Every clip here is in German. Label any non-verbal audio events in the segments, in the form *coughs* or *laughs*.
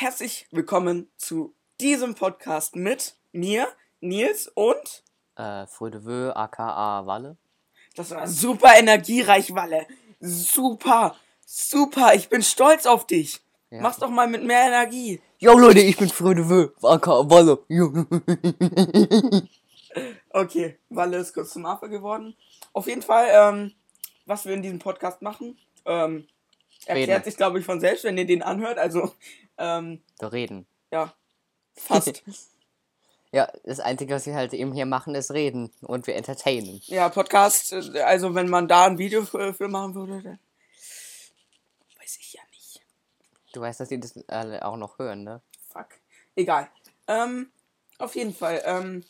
herzlich willkommen zu diesem Podcast mit mir, Nils und Äh, Frödevö, aka Walle. das war super energiereich, Walle. Super, super, ich bin stolz auf dich. Ja. Mach's doch mal mit mehr Energie. Jo Leute, ich bin Frödevö, aka Walle. *laughs* Okay, Walle ist kurz zum Affe geworden. Auf jeden Fall, ähm, was wir in diesem Podcast machen, ähm, erklärt Reden. sich, glaube ich, von selbst, wenn ihr den anhört. Also, ähm, reden. ja, fast. *laughs* Ja, das Einzige, was wir halt eben hier machen, ist reden und wir entertainen. ja, Podcast, äh, also wenn man da ein Video für, für machen würde, dann weiß ich ja nicht. Du weißt, dass die das alle auch noch hören, ne? Fuck. Egal. Ähm, auf jeden Fall, ähm,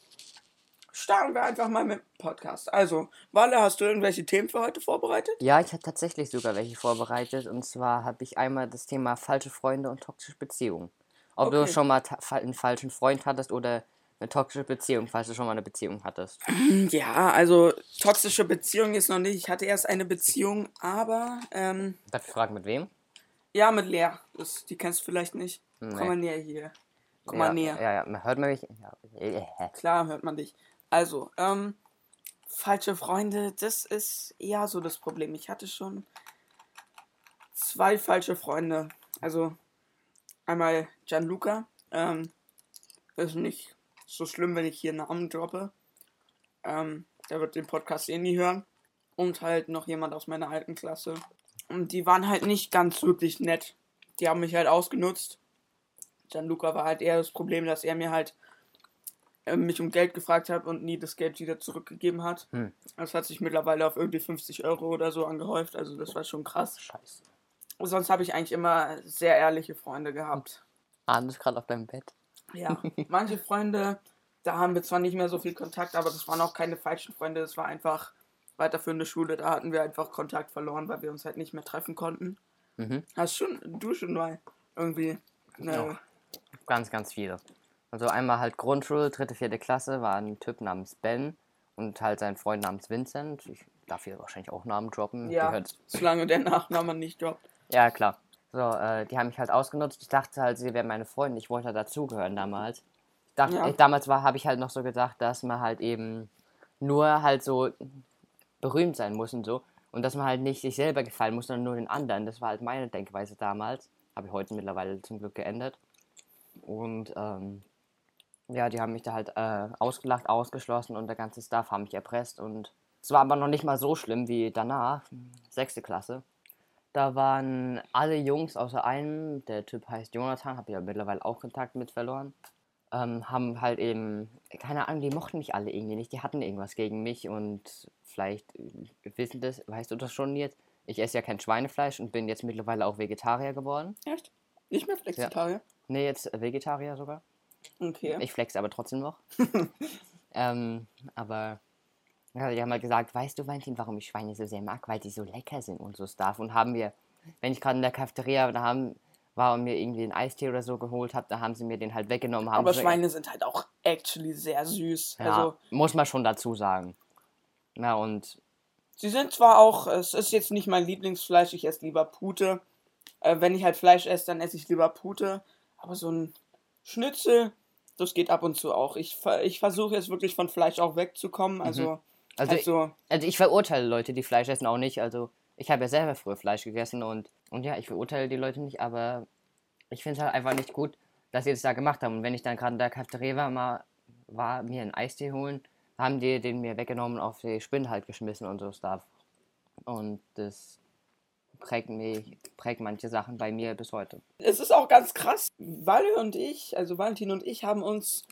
starten wir einfach mal mit dem Podcast. Also, Walle, hast du irgendwelche Themen für heute vorbereitet? Ja, ich habe tatsächlich sogar welche vorbereitet. Und zwar habe ich einmal das Thema falsche Freunde und toxische Beziehungen. Ob du Okay. schon mal einen falschen Freund hattest oder eine toxische Beziehung, falls du schon mal eine Beziehung hattest. *clears throat* Ja, also toxische Beziehung ist noch nicht. Ich hatte erst eine Beziehung, aber ähm, Darf ich fragen, mit wem? ja, mit Lea. Das, die kennst du vielleicht nicht. Nee. Komm mal näher hier. Komm ja, mal näher. Ja, ja, hört man mich? Ja. Klar hört man dich. Also, ähm, falsche Freunde, das ist ja so das Problem. Ich hatte schon zwei falsche Freunde. Also, einmal Gianluca. Ähm, ist nicht so schlimm, wenn ich hier Namen droppe. Ähm, der wird den Podcast eh nie hören. Und halt noch jemand aus meiner alten Klasse. Und die waren halt nicht ganz wirklich nett. Die haben mich halt ausgenutzt. Gianluca war halt eher das Problem, dass er mir halt mich um Geld gefragt hat und nie das Geld wieder zurückgegeben hat. Hm. Das hat sich mittlerweile auf irgendwie 50 Euro oder so angehäuft. Also das war schon krass. Scheiße. Sonst habe ich eigentlich immer sehr ehrliche Freunde gehabt. Ahn ist gerade auf deinem Bett. Ja, manche Freunde, da haben wir zwar nicht mehr so viel Kontakt, aber das waren auch keine falschen Freunde. Das war einfach weiterführende Schule. Da hatten wir einfach Kontakt verloren, weil wir uns halt nicht mehr treffen konnten. Mhm. Hast schon, du schon mal irgendwie Ja. Ganz, ganz viele. Also einmal halt Grundschule, dritte, vierte Klasse, war ein Typ namens Ben und halt sein Freund namens Vincent. Ich darf hier wahrscheinlich auch Namen droppen. Ja. Die hört's- solange der Nachname nicht droppt. ja klar. So, äh, die haben mich halt ausgenutzt. Ich dachte halt, sie wären meine Freunde. Ich wollte halt dazugehören damals. Ich dachte, Ja. ich, damals war, habe ich halt noch so gedacht, dass man halt eben nur halt so berühmt sein muss und so. Und dass man halt nicht sich selber gefallen muss, sondern nur den anderen. Das war halt meine Denkweise damals. Habe ich heute mittlerweile zum Glück geändert. Und ähm, ja, die haben mich da halt äh, ausgelacht, ausgeschlossen und der ganze Staff haben mich erpresst. Und es war aber noch nicht mal so schlimm wie danach, sechste Klasse. Da waren alle Jungs außer einem, der Typ heißt Jonathan, habe ich ja mittlerweile auch Kontakt mit verloren. Ähm, haben halt eben, keine Ahnung, die mochten mich alle irgendwie nicht, die hatten irgendwas gegen mich und vielleicht äh, wissen das, weißt du das schon jetzt? Ich esse ja kein Schweinefleisch und bin jetzt mittlerweile auch Vegetarier geworden. Echt? Nicht mehr Flexitarier? Nee, jetzt Vegetarier sogar. Okay. Ich flex aber trotzdem noch. *laughs* ähm, aber ja, die haben halt gesagt, weißt du, Valentin, warum ich Schweine so sehr mag? Weil die so lecker sind und so Stuff. Und haben wir, wenn ich gerade in der Cafeteria da haben, war und mir irgendwie einen Eistee oder so geholt habe, da haben sie mir den halt weggenommen. Haben Aber Schweine sind halt auch actually sehr süß. ja, Also, muss man schon dazu sagen. Na und sie sind zwar auch, es ist jetzt nicht mein Lieblingsfleisch, ich esse lieber Pute. Äh, wenn ich halt Fleisch esse, dann esse ich lieber Pute. Aber so ein Schnitzel, das geht ab und zu auch. Ich, ich versuche jetzt wirklich von Fleisch auch wegzukommen. Also, also, also also ich verurteile Leute, die Fleisch essen, auch nicht. Also ich habe ja selber früher Fleisch gegessen und, und ja, ich verurteile die Leute nicht, aber ich finde es halt einfach nicht gut, dass sie das da gemacht haben. Und wenn ich dann gerade in der Cafeteria war, mal war, mir einen Eistee holen, haben die den mir weggenommen, auf die Spinne halt geschmissen und so Stuff. Und das prägt mich, prägt manche Sachen bei mir bis heute. es ist auch ganz krass. Walle und ich, also Valentin und ich haben uns,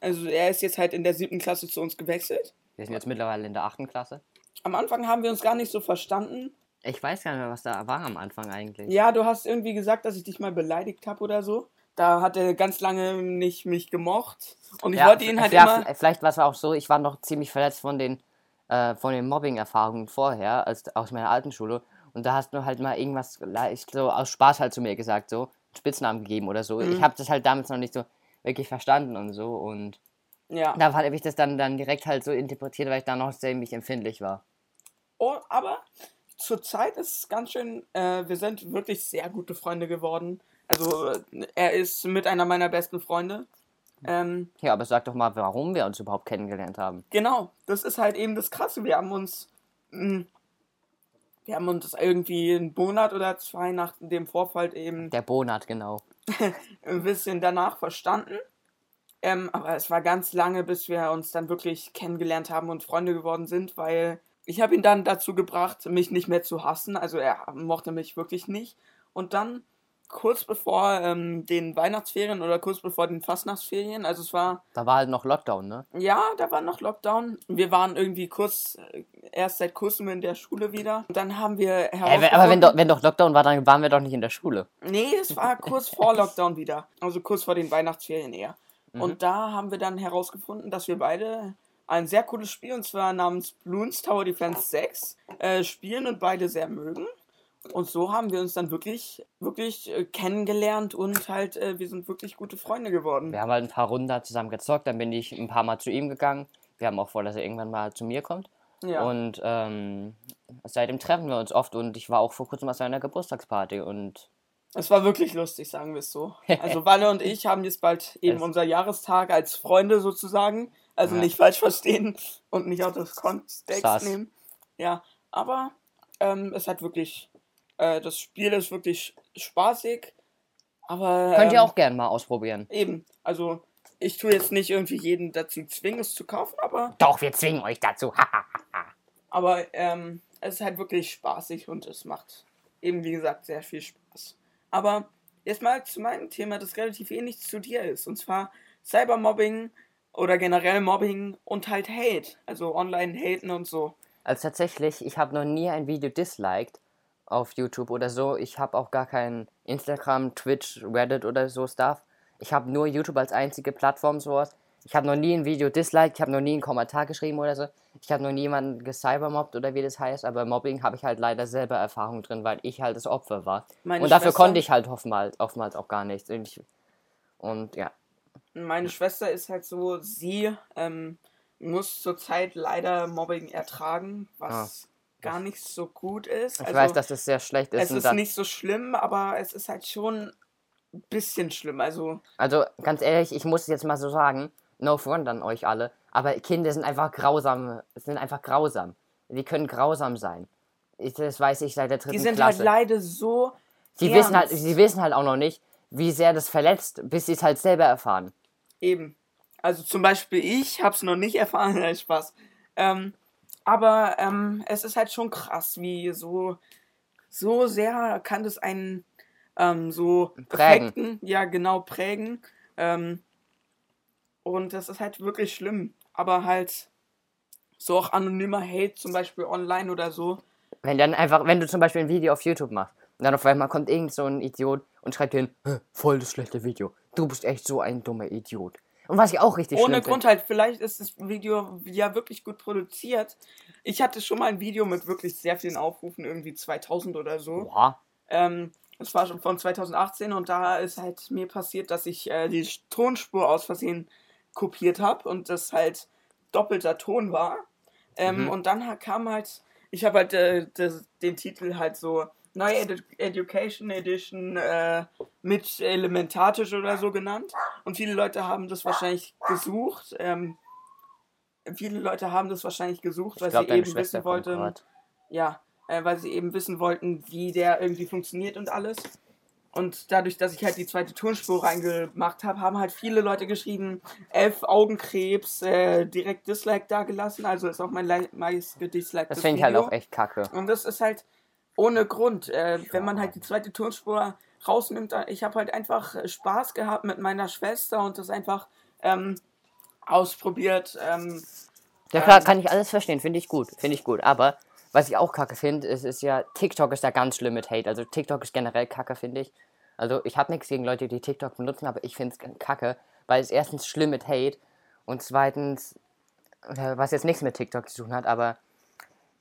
also er ist jetzt halt in der siebten Klasse zu uns gewechselt. Wir sind jetzt mittlerweile in der achten Klasse. Am Anfang haben wir uns gar nicht so verstanden. Ich weiß gar nicht mehr, was da war am Anfang eigentlich. Ja, du hast irgendwie gesagt, dass ich dich mal beleidigt habe oder so. Da hat er ganz lange nicht mich gemocht. Und ich Ja, wollte ihn halt ja, immer. Vielleicht war es auch so, ich war noch ziemlich verletzt von den, äh, von den Mobbing-Erfahrungen vorher, als, aus meiner alten Schule. Und da hast du halt mal irgendwas leicht so aus Spaß halt zu mir gesagt, so einen Spitznamen gegeben oder so. Mhm. Ich habe das halt damals noch nicht so wirklich verstanden und so. Und Ja. da habe ich das dann, dann direkt halt so interpretiert, weil ich da noch ziemlich empfindlich war. Oh, aber zurzeit ist es ganz schön. Äh, wir sind wirklich sehr gute Freunde geworden. Also, äh, er ist mit einer meiner besten Freunde. Ähm, Ja, aber sag doch mal, warum wir uns überhaupt kennengelernt haben. genau, das ist halt eben das Krasse. Wir haben uns. Mh, wir haben uns irgendwie einen Monat oder zwei nach dem Vorfall eben Der Bonat, genau. *laughs* ein bisschen danach verstanden. Ähm, aber es war ganz lange, bis wir uns dann wirklich kennengelernt haben und Freunde geworden sind, weil ich habe ihn dann dazu gebracht, mich nicht mehr zu hassen. Also er mochte mich wirklich nicht. Und dann kurz bevor ähm, den Weihnachtsferien oder kurz bevor den Fastnachtsferien, also es war, Da war halt noch Lockdown, ne? ja, da war noch Lockdown. Wir waren irgendwie kurz, äh, erst seit kurzem in der Schule wieder. Und dann haben wir wenn- aber wenn doch, wenn doch Lockdown war, dann waren wir doch nicht in der Schule. Nee, es war kurz *laughs* vor Lockdown wieder. Also kurz vor den Weihnachtsferien eher. Und da haben wir dann herausgefunden, dass wir beide ein sehr cooles Spiel, und zwar namens Bloons Tower Defense 6, äh, spielen und beide sehr mögen. Und so haben wir uns dann wirklich, wirklich äh, kennengelernt und halt, äh, wir sind wirklich gute Freunde geworden. Wir haben halt ein paar Runden da zusammen gezockt, dann bin ich ein paar Mal zu ihm gegangen. Wir haben auch vor, dass er irgendwann mal zu mir kommt. Ja. Und ähm, seitdem treffen wir uns oft und ich war auch vor kurzem auf seiner Geburtstagsparty und Es war wirklich lustig, sagen wir es so. *laughs* Also Walle und ich haben jetzt bald eben unser Jahrestag als Freunde sozusagen. Also Ja. nicht falsch verstehen und nicht auch das Kontext nehmen. Ja, aber ähm, es hat wirklich, äh, das Spiel ist wirklich spaßig. Aber könnt ihr ähm, auch gerne mal ausprobieren. eben, also ich tue jetzt nicht irgendwie jeden dazu zwingen, es zu kaufen, aber, Doch, wir zwingen euch dazu. *laughs* aber ähm, es ist halt wirklich spaßig und es macht eben, wie gesagt, sehr viel Spaß. Aber jetzt mal zu meinem Thema, das relativ ähnlich zu dir ist. Und zwar Cybermobbing oder generell Mobbing und halt Hate. Also Online-Haten und so. Also tatsächlich, ich habe noch nie ein Video disliked auf YouTube oder so. Ich habe auch gar kein Instagram, Twitch, Reddit oder so Stuff. Ich habe nur YouTube als einzige Plattform sowas. Ich habe noch nie ein Video disliked, ich habe noch nie einen Kommentar geschrieben oder so. Ich habe noch nie jemanden gecybermobbt oder wie das heißt, aber Mobbing habe ich halt leider selber Erfahrung drin, weil ich halt das Opfer war. Meine und dafür Schwester- konnte ich halt oftmals, oftmals auch gar nichts. Und, ich, und ja, Meine Schwester ist halt so, sie ähm, muss zurzeit leider Mobbing ertragen, was gar nicht so gut ist. ich also, weiß, dass das sehr schlecht ist. es ist nicht so schlimm, aber es ist halt schon ein bisschen schlimm. Also Also ganz ehrlich, ich muss jetzt mal so sagen, no front an euch alle, aber Kinder sind einfach grausam, sind einfach grausam. Die können grausam sein. Ich, das weiß ich seit der dritten die sind Klasse. halt leider so. sie ernst. wissen halt, sie wissen halt auch noch nicht, wie sehr das verletzt, bis sie es halt selber erfahren. Eben. Also zum Beispiel ich hab's noch nicht erfahren, *laughs* Spaß. Ähm, aber ähm, es ist halt schon krass, wie so, so sehr kann das einen ähm, so Prägen. Effekten, ja genau, prägen. Ähm, und das ist halt wirklich schlimm. Aber halt so auch anonymer Hate, zum Beispiel online oder so. Wenn dann einfach, wenn du zum Beispiel ein Video auf YouTube machst und dann auf einmal kommt irgend so ein Idiot und schreibt dir hin, "Hä, voll das schlechte Video. Du bist echt so ein dummer Idiot. Und was ich auch richtig Ohne Grund halt, vielleicht ist das Video ja wirklich gut produziert. Ich hatte schon mal ein Video mit wirklich sehr vielen Aufrufen, irgendwie 2000 oder so. Boah. Ähm, das war schon von 2018 und da ist halt mir passiert, dass ich äh, die Tonspur aus Versehen kopiert habe und das halt doppelter Ton war. Ähm, Mhm. Und dann kam halt, ich habe halt äh, das, den Titel halt so Neue Edu Education Edition äh, mit Elementatisch oder so genannt. Und viele Leute haben das wahrscheinlich gesucht. Ähm, viele Leute haben das wahrscheinlich gesucht, weil Ich glaube, sie deine eben Schwester wissen wollten, ja, äh, weil sie eben wissen wollten, wie der irgendwie funktioniert und alles. Und dadurch, dass ich halt die zweite Tonspur reingemacht habe, haben halt viele Leute geschrieben, elf Augenkrebs, äh, direkt Dislike da gelassen. Also ist auch mein meist gedisliktes Das finde ich halt auch echt kacke. Und das ist halt ohne Grund. Äh, wenn man halt die zweite Tonspur rausnimmt, ich habe halt einfach äh, Spaß gehabt mit meiner Schwester und das einfach ähm, ausprobiert. Ähm, Ja klar, Ähm, kann ich alles verstehen, finde ich gut, finde ich gut. Aber was ich auch kacke finde, ist, ist ja, TikTok ist da ganz schlimm mit Hate. Also TikTok ist generell kacke, finde ich. Also ich habe nichts gegen Leute, die TikTok benutzen, aber ich finde es kacke, weil es erstens schlimm mit Hate und zweitens, äh, was jetzt nichts mit TikTok zu tun hat, aber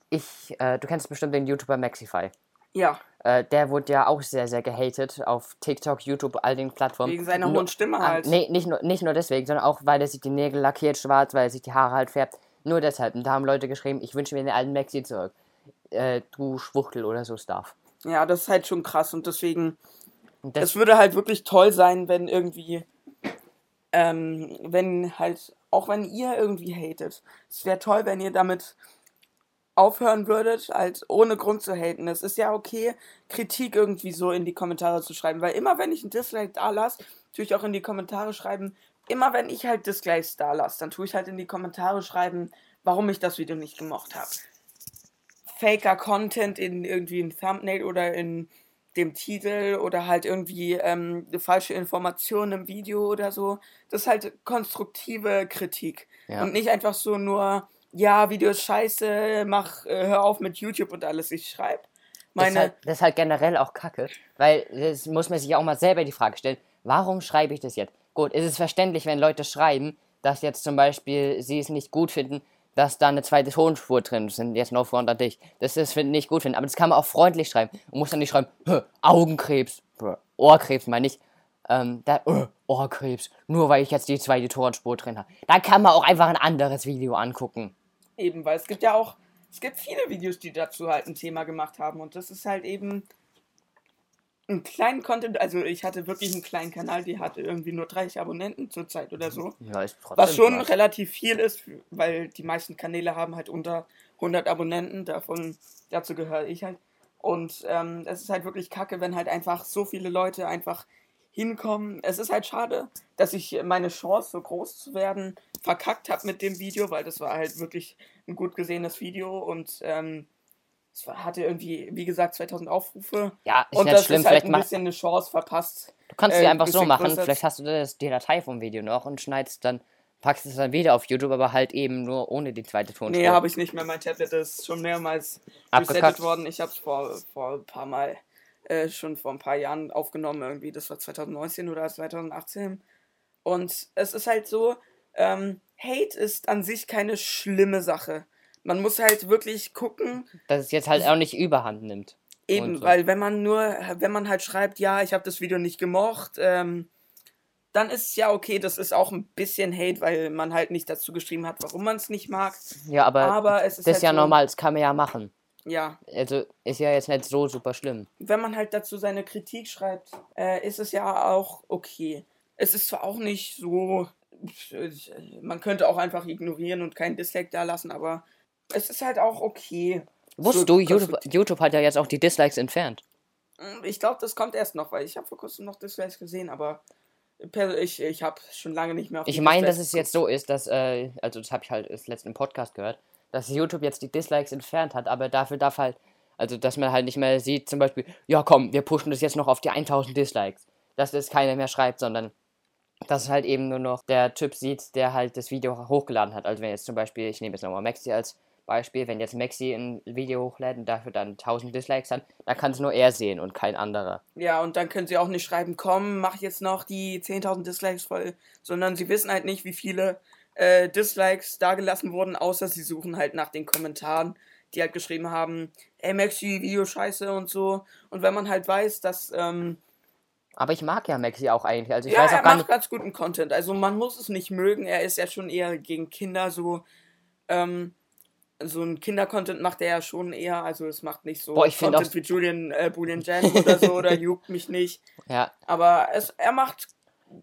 ich, äh, du kennst bestimmt den YouTuber Maxify. ja, Äh, der wurde ja auch sehr, sehr gehatet auf TikTok, YouTube, all den Plattformen. wegen seiner hohen Stimme Ah, halt. nee, nicht nur, nicht nur deswegen, sondern auch, weil er sich die Nägel lackiert schwarz, weil er sich die Haare halt färbt. Nur deshalb. Und da haben Leute geschrieben, ich wünsche mir den alten Maxi zurück. Äh, du Schwuchtel oder so Stuff. Ja, das ist halt schon krass und deswegen es würde halt wirklich toll sein, wenn irgendwie, ähm, wenn halt, auch wenn ihr irgendwie hatet, es wäre toll, wenn ihr damit aufhören würdet, halt ohne Grund zu haten. Es ist ja okay, Kritik irgendwie so in die Kommentare zu schreiben, weil immer wenn ich ein Dislike da lasse, tue ich auch in die Kommentare schreiben, immer wenn ich halt Dislikes da lasse, dann tue ich halt in die Kommentare schreiben, warum ich das Video nicht gemocht habe. Faker Content in irgendwie ein Thumbnail oder in dem Titel oder halt irgendwie ähm, eine falsche Information im Video oder so. Das ist halt konstruktive Kritik. Ja. Und nicht einfach so nur, ja, Video ist scheiße, mach, äh, hör auf mit YouTube und alles. Ich schreibe das, ist meine. halt, das ist halt generell auch kacke, weil das muss man sich auch mal selber die Frage stellen, warum schreibe ich das jetzt? Gut, ist es verständlich, wenn Leute schreiben, dass jetzt zum Beispiel sie es nicht gut finden, dass da eine zweite Tonspur drin ist, sind jetzt no front an dich. Das ist find- nicht gut finden, aber das kann man auch freundlich schreiben und muss dann nicht schreiben, "Hä, Augenkrebs, Ohrkrebs meine ich, ähm, da, Ohrkrebs, nur weil ich jetzt die zweite Tonspur drin habe. Da kann man auch einfach ein anderes Video angucken. Eben, weil es gibt ja auch, es gibt viele Videos, die dazu halt ein Thema gemacht haben. Und das ist halt eben ein kleinen Content, also ich hatte wirklich einen kleinen Kanal, die hatte irgendwie nur 30 Abonnenten zurzeit oder so, Ja, ist trotzdem was schon was. relativ viel ist, weil die meisten Kanäle haben halt unter 100 Abonnenten, davon, dazu gehöre ich halt. Und ähm, es ist halt wirklich kacke, wenn halt einfach so viele Leute einfach hinkommen. Es ist halt schade, dass ich meine Chance, so groß zu werden, verkackt habe mit dem Video, weil das war halt wirklich ein gut gesehenes Video und ähm, es war, hatte irgendwie, wie gesagt, 2000 Aufrufe. Ja, ist und nicht das schlimm, ist halt vielleicht ein bisschen eine Chance verpasst. Du kannst es äh, ja einfach so machen. größer- Vielleicht hast du das, die Datei vom Video noch und schneidest dann, packst es dann wieder auf YouTube, aber halt eben nur ohne die zweite Tonspur. Nee, habe ich nicht mehr. Mein Tablet ist schon mehrmals Abgekackt. resettet worden. Ich habe es vor, vor ein paar Mal, äh, schon vor ein paar Jahren aufgenommen. Irgendwie, das war 2019 oder 2018. Und es ist halt so, ähm, Hate ist an sich keine schlimme Sache. Man muss halt wirklich gucken, Dass es jetzt halt auch nicht überhand nimmt. Eben, so. weil wenn man nur, wenn man halt schreibt, ja, ich habe das Video nicht gemocht, ähm, dann ist es ja okay, das ist auch ein bisschen Hate, weil man halt nicht dazu geschrieben hat, warum man es nicht mag. Ja, aber, Aber es ist das ist halt ja so, normal, das kann man ja machen. Ja, Also ist ja jetzt nicht so super schlimm. wenn man halt dazu seine Kritik schreibt, äh, ist es ja auch okay. Es ist zwar auch nicht so, man könnte auch einfach ignorieren und kein Dislike da lassen, aber es ist halt auch okay. Wusstest So du, YouTube, konstruktiv. YouTube hat ja jetzt auch die Dislikes entfernt. Ich glaube, das kommt erst noch, weil ich habe vor kurzem noch Dislikes gesehen, aber ich, ich habe schon lange nicht mehr auf Ich meine, dass es jetzt so ist, dass, äh, also das habe ich halt im Podcast gehört, dass YouTube jetzt die Dislikes entfernt hat, aber dafür darf halt, also dass man halt nicht mehr sieht, zum Beispiel, ja komm, wir pushen das jetzt noch auf die 1000 Dislikes. Dass das keiner mehr schreibt, sondern dass halt eben nur noch der Typ sieht, der halt das Video hochgeladen hat. Also wenn jetzt zum Beispiel, ich nehme jetzt nochmal Maxi als Beispiel, wenn jetzt Maxi ein Video hochlädt und dafür dann 1000 Dislikes hat, dann kann es nur er sehen und kein anderer. Ja, und dann können sie auch nicht schreiben, komm, mach jetzt noch die 10.000 Dislikes voll, sondern sie wissen halt nicht, wie viele äh, Dislikes da gelassen wurden, außer sie suchen halt nach den Kommentaren, die halt geschrieben haben, ey Maxi, Video scheiße und so. Und wenn man halt weiß, dass, ähm, Aber ich mag ja Maxi auch eigentlich, also ich ja, weiß er auch gar macht nicht, ganz guten Content. Also man muss es nicht mögen, er ist ja schon eher gegen Kinder so, ähm, so ein Kinder-Content macht er ja schon eher, also es macht nicht so Boah, ich Content auch- wie Julian, äh, Boolean Jan oder so, oder *laughs* juckt mich nicht. ja, Aber es, er macht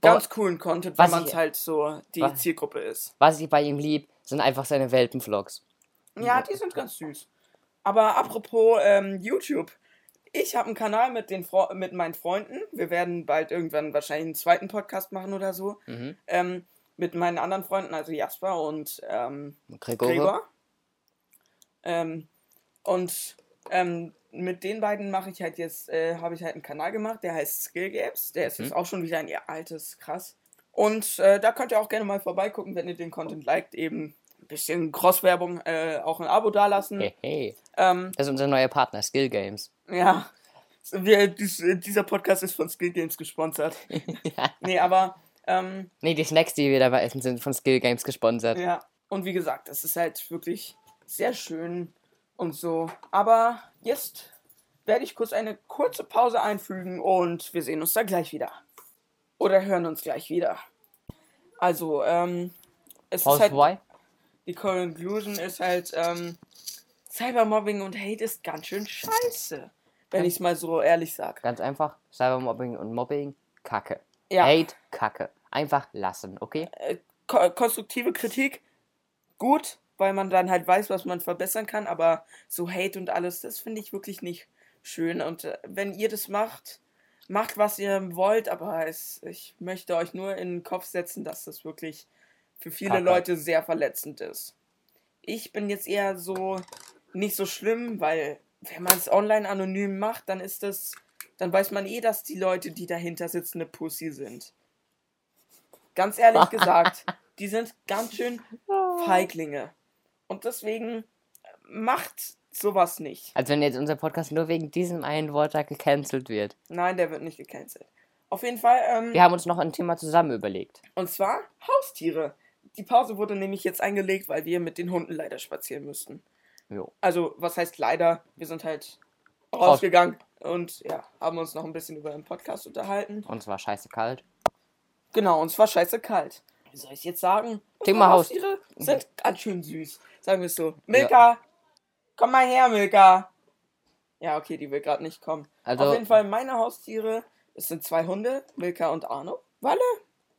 ganz coolen Content, wenn man es halt so die was- Zielgruppe ist. was ich bei ihm lieb, sind einfach seine Welpenvlogs. Ja, die sind ganz süß. Aber apropos ähm, YouTube. Ich habe einen Kanal mit, den mit meinen Freunden. Wir werden bald irgendwann wahrscheinlich einen zweiten Podcast machen oder so. Mhm. Ähm, mit meinen anderen Freunden, also Jasper und ähm, Gregor. Gregor. Ähm, und ähm, mit den beiden mache ich halt jetzt, äh, habe ich halt einen Kanal gemacht, der heißt Skill Games. Der ist jetzt auch schon wieder ein altes, krass. Und äh, da könnt ihr auch gerne mal vorbeigucken, wenn ihr den Content liked. Eben ein bisschen Cross-Werbung, äh, auch ein Abo dalassen. Hey, hey. Ähm, Das ist unser neuer Partner, Skill Games. ja, wir, dies, dieser Podcast ist von Skill Games gesponsert. *laughs* nee, aber ähm, Nee, die Snacks, die wir dabei essen, sind von Skill Games gesponsert. Ja, und wie gesagt, es ist halt wirklich sehr schön und so. Aber jetzt werde ich kurz eine kurze Pause einfügen und wir sehen uns da gleich wieder. Oder hören uns gleich wieder. Also, ähm, es Pause ist halt, vorbei? die Conclusion ist halt, ähm, Cybermobbing und Hate ist ganz schön scheiße. wenn ich es mal so ehrlich sage. Ganz einfach, Cybermobbing und Mobbing, Kacke. Ja. Hate, Kacke. Einfach lassen, okay? Ko konstruktive Kritik, gut, weil man dann halt weiß, was man verbessern kann, aber so Hate und alles, das finde ich wirklich nicht schön. Und äh, wenn ihr das macht, macht, was ihr wollt, aber es, ich möchte euch nur in den Kopf setzen, dass das wirklich für viele Kacke. Leute sehr verletzend ist. Ich bin jetzt eher so nicht so schlimm, weil wenn man es online anonym macht, dann ist das, dann weiß man eh, dass die Leute, die dahinter sitzen, eine Pussy sind. Ganz ehrlich *laughs* gesagt, die sind ganz schön Feiglinge. Und deswegen macht sowas nicht. Als wenn jetzt unser Podcast nur wegen diesem einen Wort da gecancelt wird. Nein, der wird nicht gecancelt. Auf jeden Fall, ähm, Wir haben uns noch ein Thema zusammen überlegt. und zwar Haustiere. Die Pause wurde nämlich jetzt eingelegt, weil wir mit den Hunden leider spazieren müssten. Jo. Also, was heißt leider? Wir sind halt rausgegangen und ja, haben uns noch ein bisschen über den Podcast unterhalten. Und es war scheiße kalt. Genau, und es war scheiße kalt. Wie soll ich jetzt sagen? Thema Haus- Haustiere sind ganz schön süß. Sagen wir es so. Milka, komm mal her, Milka. Ja, okay, die will gerade nicht kommen. Also- Auf jeden Fall meine Haustiere, es sind zwei Hunde, Milka und Arno. Walle?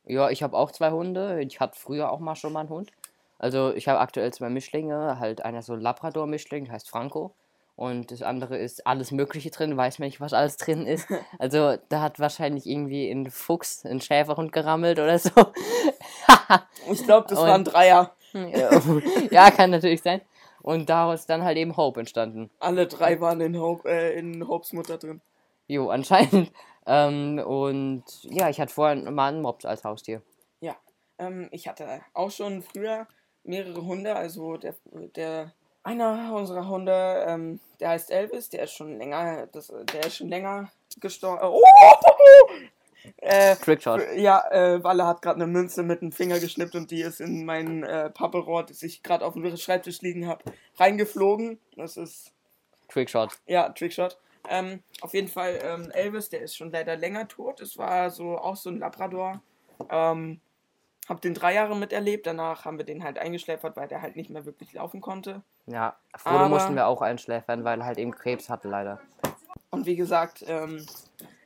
Ja, ich habe auch zwei Hunde. Ich hatte früher auch mal schon mal einen Hund. Also ich habe aktuell zwei Mischlinge. Halt einer so Labrador-Mischling, heißt Franco. Und das andere ist alles Mögliche drin, weiß man nicht, was alles drin ist. *laughs* Also da hat wahrscheinlich irgendwie ein Fuchs, ein Schäferhund gerammelt oder so. *laughs* Ich glaube, das Und- war ein Dreier. *laughs* ja, kann natürlich sein. Und daraus dann halt eben Hope entstanden. Alle drei waren in, Hope, äh, in Hopes Mutter drin. Jo, anscheinend. Ähm, und ja, ich hatte vorher mal einen Mops als Haustier. Ja, ähm, ich hatte auch schon früher mehrere Hunde. Also der, der einer unserer Hunde, ähm, der heißt Elvis, der ist schon länger, das, der ist schon länger gestorben. Oh! Äh, Trickshot. ja, äh, Walle hat gerade eine Münze mit dem Finger geschnippt und die ist in mein äh, Pappelrohr, das ich gerade auf dem Schreibtisch liegen habe, reingeflogen. Das ist Trickshot. ja, Trickshot. Ähm, auf jeden Fall, ähm, Elvis, der ist schon leider länger tot. Es war so auch so ein Labrador. Ähm, hab den drei Jahre miterlebt. Danach haben wir den halt eingeschläfert, weil der halt nicht mehr wirklich laufen konnte. Ja, Frodo Aber- mussten wir auch einschläfern, weil er halt eben Krebs hatte, leider. Und wie gesagt, ähm,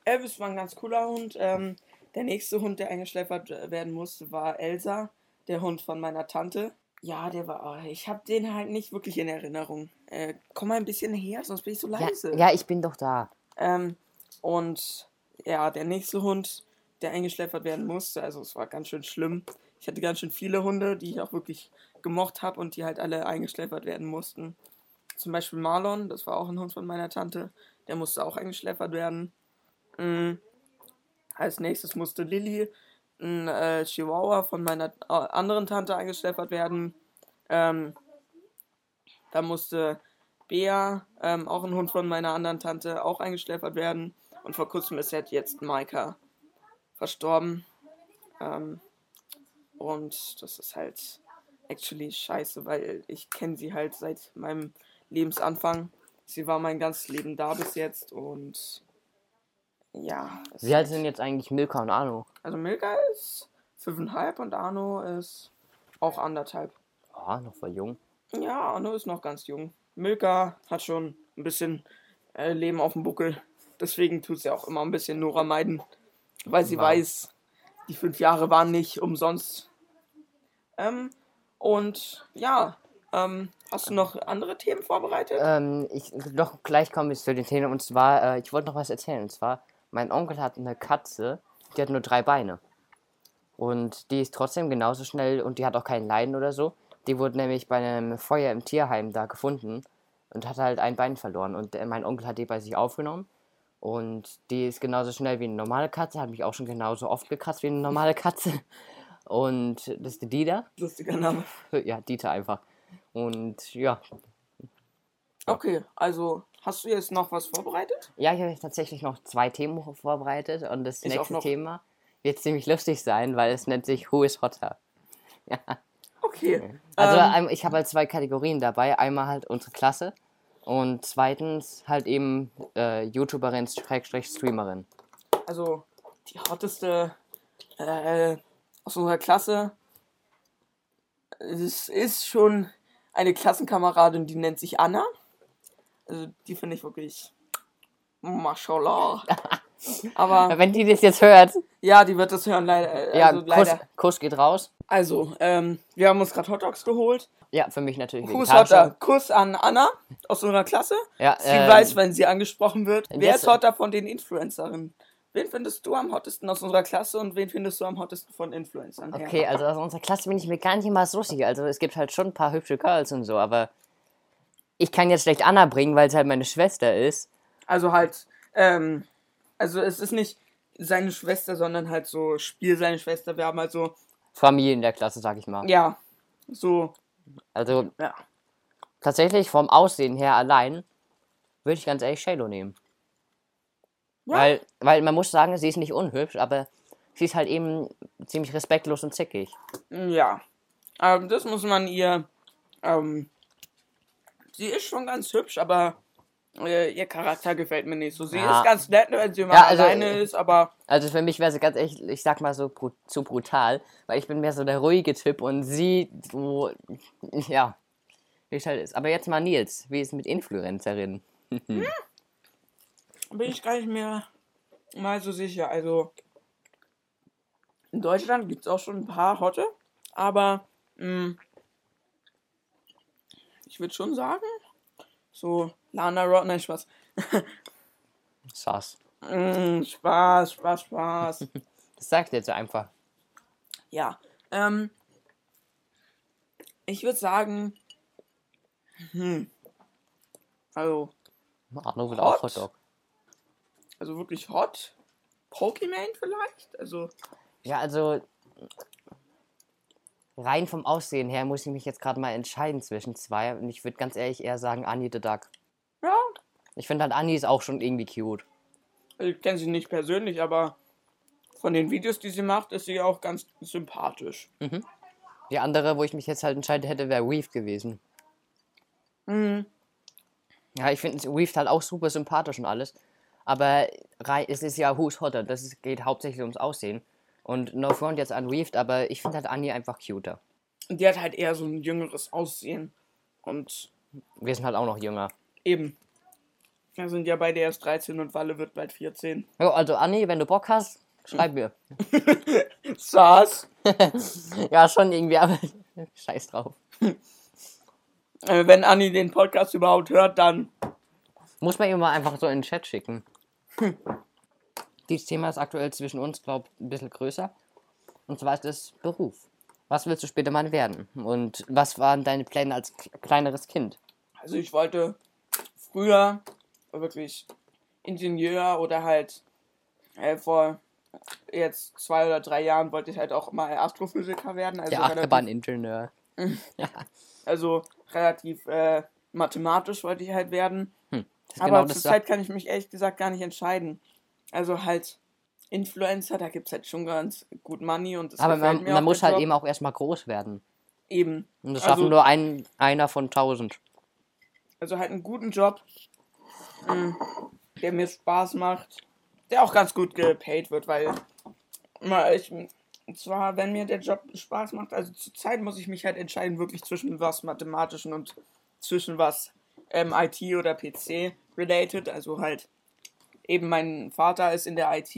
Elvis war ein ganz cooler Hund. Ähm, der nächste Hund, der eingeschläfert werden musste, war Elsa, der Hund von meiner Tante. Ja, der war. Ich habe den halt nicht wirklich in Erinnerung. Äh, komm mal ein bisschen her, sonst bin ich so Ja, leise. ja, ich bin doch da. Ähm, und ja, der nächste Hund, der eingeschläfert werden musste, also es war ganz schön schlimm. Ich hatte ganz schön viele Hunde, die ich auch wirklich gemocht habe und die halt alle eingeschläfert werden mussten. Zum Beispiel Marlon, das war auch ein Hund von meiner Tante, der musste auch eingeschläfert werden. Mm. Als nächstes musste Lilly, ein äh, Chihuahua von meiner äh, anderen Tante, eingeschläfert werden. Ähm, da musste Bea, ähm, auch ein Hund von meiner anderen Tante, auch eingeschläfert werden. Und vor kurzem ist jetzt Maika verstorben. Ähm, und das ist halt actually scheiße, weil ich kenne sie halt seit meinem Lebensanfang. Sie war mein ganzes Leben da bis jetzt und ja. Wie alt sind jetzt eigentlich Milka und Arno? Also Milka ist fünfeinhalb und Arno ist auch anderthalb. Ja, noch voll jung. Ja, Arno ist noch ganz jung. Milka hat schon ein bisschen äh, Leben auf dem Buckel. Deswegen tut sie auch immer ein bisschen Nora meiden. Weil sie Wow. weiß, die fünf Jahre waren nicht umsonst. Ähm, und ja, ähm, hast du noch andere Themen vorbereitet? Ähm, ich, doch gleich komme ich zu den Themen. Und zwar, äh, ich wollte noch was erzählen. Und zwar, mein Onkel hat eine Katze, die hat nur drei Beine. Und die ist trotzdem genauso schnell und die hat auch kein Leiden oder so. Die wurde nämlich bei einem Feuer im Tierheim da gefunden und hat halt ein Bein verloren. Und äh, mein Onkel hat die bei sich aufgenommen. Und die ist genauso schnell wie eine normale Katze, hat mich auch schon genauso oft gekratzt wie eine normale Katze. Und das ist die Dieter. Lustiger Name. *laughs* Ja, Dieter einfach. Und ja, Okay, also hast du jetzt noch was vorbereitet? Ja, ich habe tatsächlich noch zwei Themen vorbereitet und das Ich nächste. Thema wird ziemlich lustig sein, weil es nennt sich Who is Hotter. *laughs* Okay. Also ähm, ähm, ich habe halt zwei Kategorien dabei. Einmal halt unsere Klasse und zweitens halt eben äh, YouTuberin, Streamerin. also die hotteste äh, aus unserer Klasse. Es ist schon eine Klassenkameradin, die nennt sich Anna. Also die finde ich wirklich Mashallah. *laughs* Aber Wenn die das jetzt hört, ja, die wird das hören leider. äh, ja, Also, Kuss, leider. Kuss geht raus. also ähm, wir haben uns gerade Hotdogs geholt. Ja, für mich natürlich Kuss. Kuss an Anna aus unserer Klasse. Ja, Sie ähm, weiß, wenn sie angesprochen wird. Wer ist hotter von den Influencerinnen? Wen findest du am hottesten aus unserer Klasse und wen findest du am hottesten von Influencern? her? Okay, also aus unserer Klasse bin ich mir gar nicht immer so sicher. Also es gibt halt schon ein paar hübsche Girls und so, aber ich kann jetzt schlecht Anna bringen, weil es halt meine Schwester ist. Also halt, ähm, also es ist nicht seine Schwester, sondern halt so Spiel seine Schwester. Wir haben halt so, Familie in der Klasse, sag ich mal. ja, so, Also ja. tatsächlich vom Aussehen her allein würde ich ganz ehrlich Shalo nehmen. Ja. Weil, weil man muss sagen, sie ist nicht unhübsch, aber sie ist halt eben ziemlich respektlos und zickig. Ja. Ähm, das muss man ihr, ähm, sie ist schon ganz hübsch, aber äh, ihr Charakter gefällt mir nicht so. Sie Ja. ist ganz nett, wenn sie mal Ja, also, alleine ist, aber Also für mich wäre sie ganz echt, ich sag mal so zu brutal, weil ich bin mehr so der ruhige Typ und sie so, ja, wie es halt ist. Aber jetzt mal Nils, wie ist es mit Influencerinnen? *laughs* bin ich gar nicht mehr mal so sicher. Also in Deutschland gibt es auch schon ein paar Hotte, aber mh, ich würde schon sagen, so Lana Rod, nein, Spaß. *laughs* Sass. Mm, Spaß, Spaß, Spaß. *laughs* Das sagt jetzt einfach. ja, ähm, ich würde sagen, hm, also, Arno will Hot? auch Hotdog. Also wirklich hot. Pokémon vielleicht? Also, Ja, also rein vom Aussehen her muss ich mich jetzt gerade mal entscheiden zwischen zwei und ich würde ganz ehrlich eher sagen Annie the Duck. ja, Ich finde halt Annie ist auch schon irgendwie cute. ich kenne sie nicht persönlich, aber von den Videos, die sie macht, ist sie auch ganz sympathisch. Die andere, wo ich mich jetzt halt entscheiden hätte, wäre Weaved gewesen. Mhm. Ja, ich finde Weaved halt auch super sympathisch und alles. Aber es ist ja Who's Hotter, das ist, geht hauptsächlich ums Aussehen. Und no front jetzt an Weaved, aber ich finde halt Annie einfach cuter. Und die hat halt eher so ein jüngeres Aussehen. Und Wir sind halt auch noch jünger. eben. Wir sind ja beide erst 13 und Walle wird bald 14. Jo, also Annie, wenn du Bock hast, schreib mir. *laughs* Saß. *laughs* ja, schon irgendwie, aber *laughs* scheiß drauf. Äh, wenn Anni den Podcast überhaupt hört, dann Muss man ihm mal einfach so in den Chat schicken. Dieses Thema ist aktuell zwischen uns, glaube ich, ein bisschen größer. Und zwar ist das Beruf. Was willst du später mal werden? Und was waren deine Pläne als kleineres Kind? Also ich wollte früher wirklich Ingenieur oder halt äh, vor jetzt zwei oder drei Jahren wollte ich halt auch mal Astrophysiker werden. Also Der relativ, Achterbahn-Ingenieur. *laughs* also relativ äh, mathematisch wollte ich halt werden. Das Aber genau zurzeit kann ich mich ehrlich gesagt gar nicht entscheiden. Also halt Influencer, da gibt es halt schon ganz gut Money und das Aber man, man muss halt Job. eben auch erstmal groß werden. eben. Und das Also- schaffen nur ein, einer von tausend. Also halt einen guten Job, mh, der mir Spaß macht, der auch ganz gut gepaid wird, weil ich, und zwar, wenn mir der Job Spaß macht, also zurzeit muss ich mich halt entscheiden, wirklich zwischen was Mathematischen und zwischen was ähm, IT oder PC related, also halt eben mein Vater ist in der IT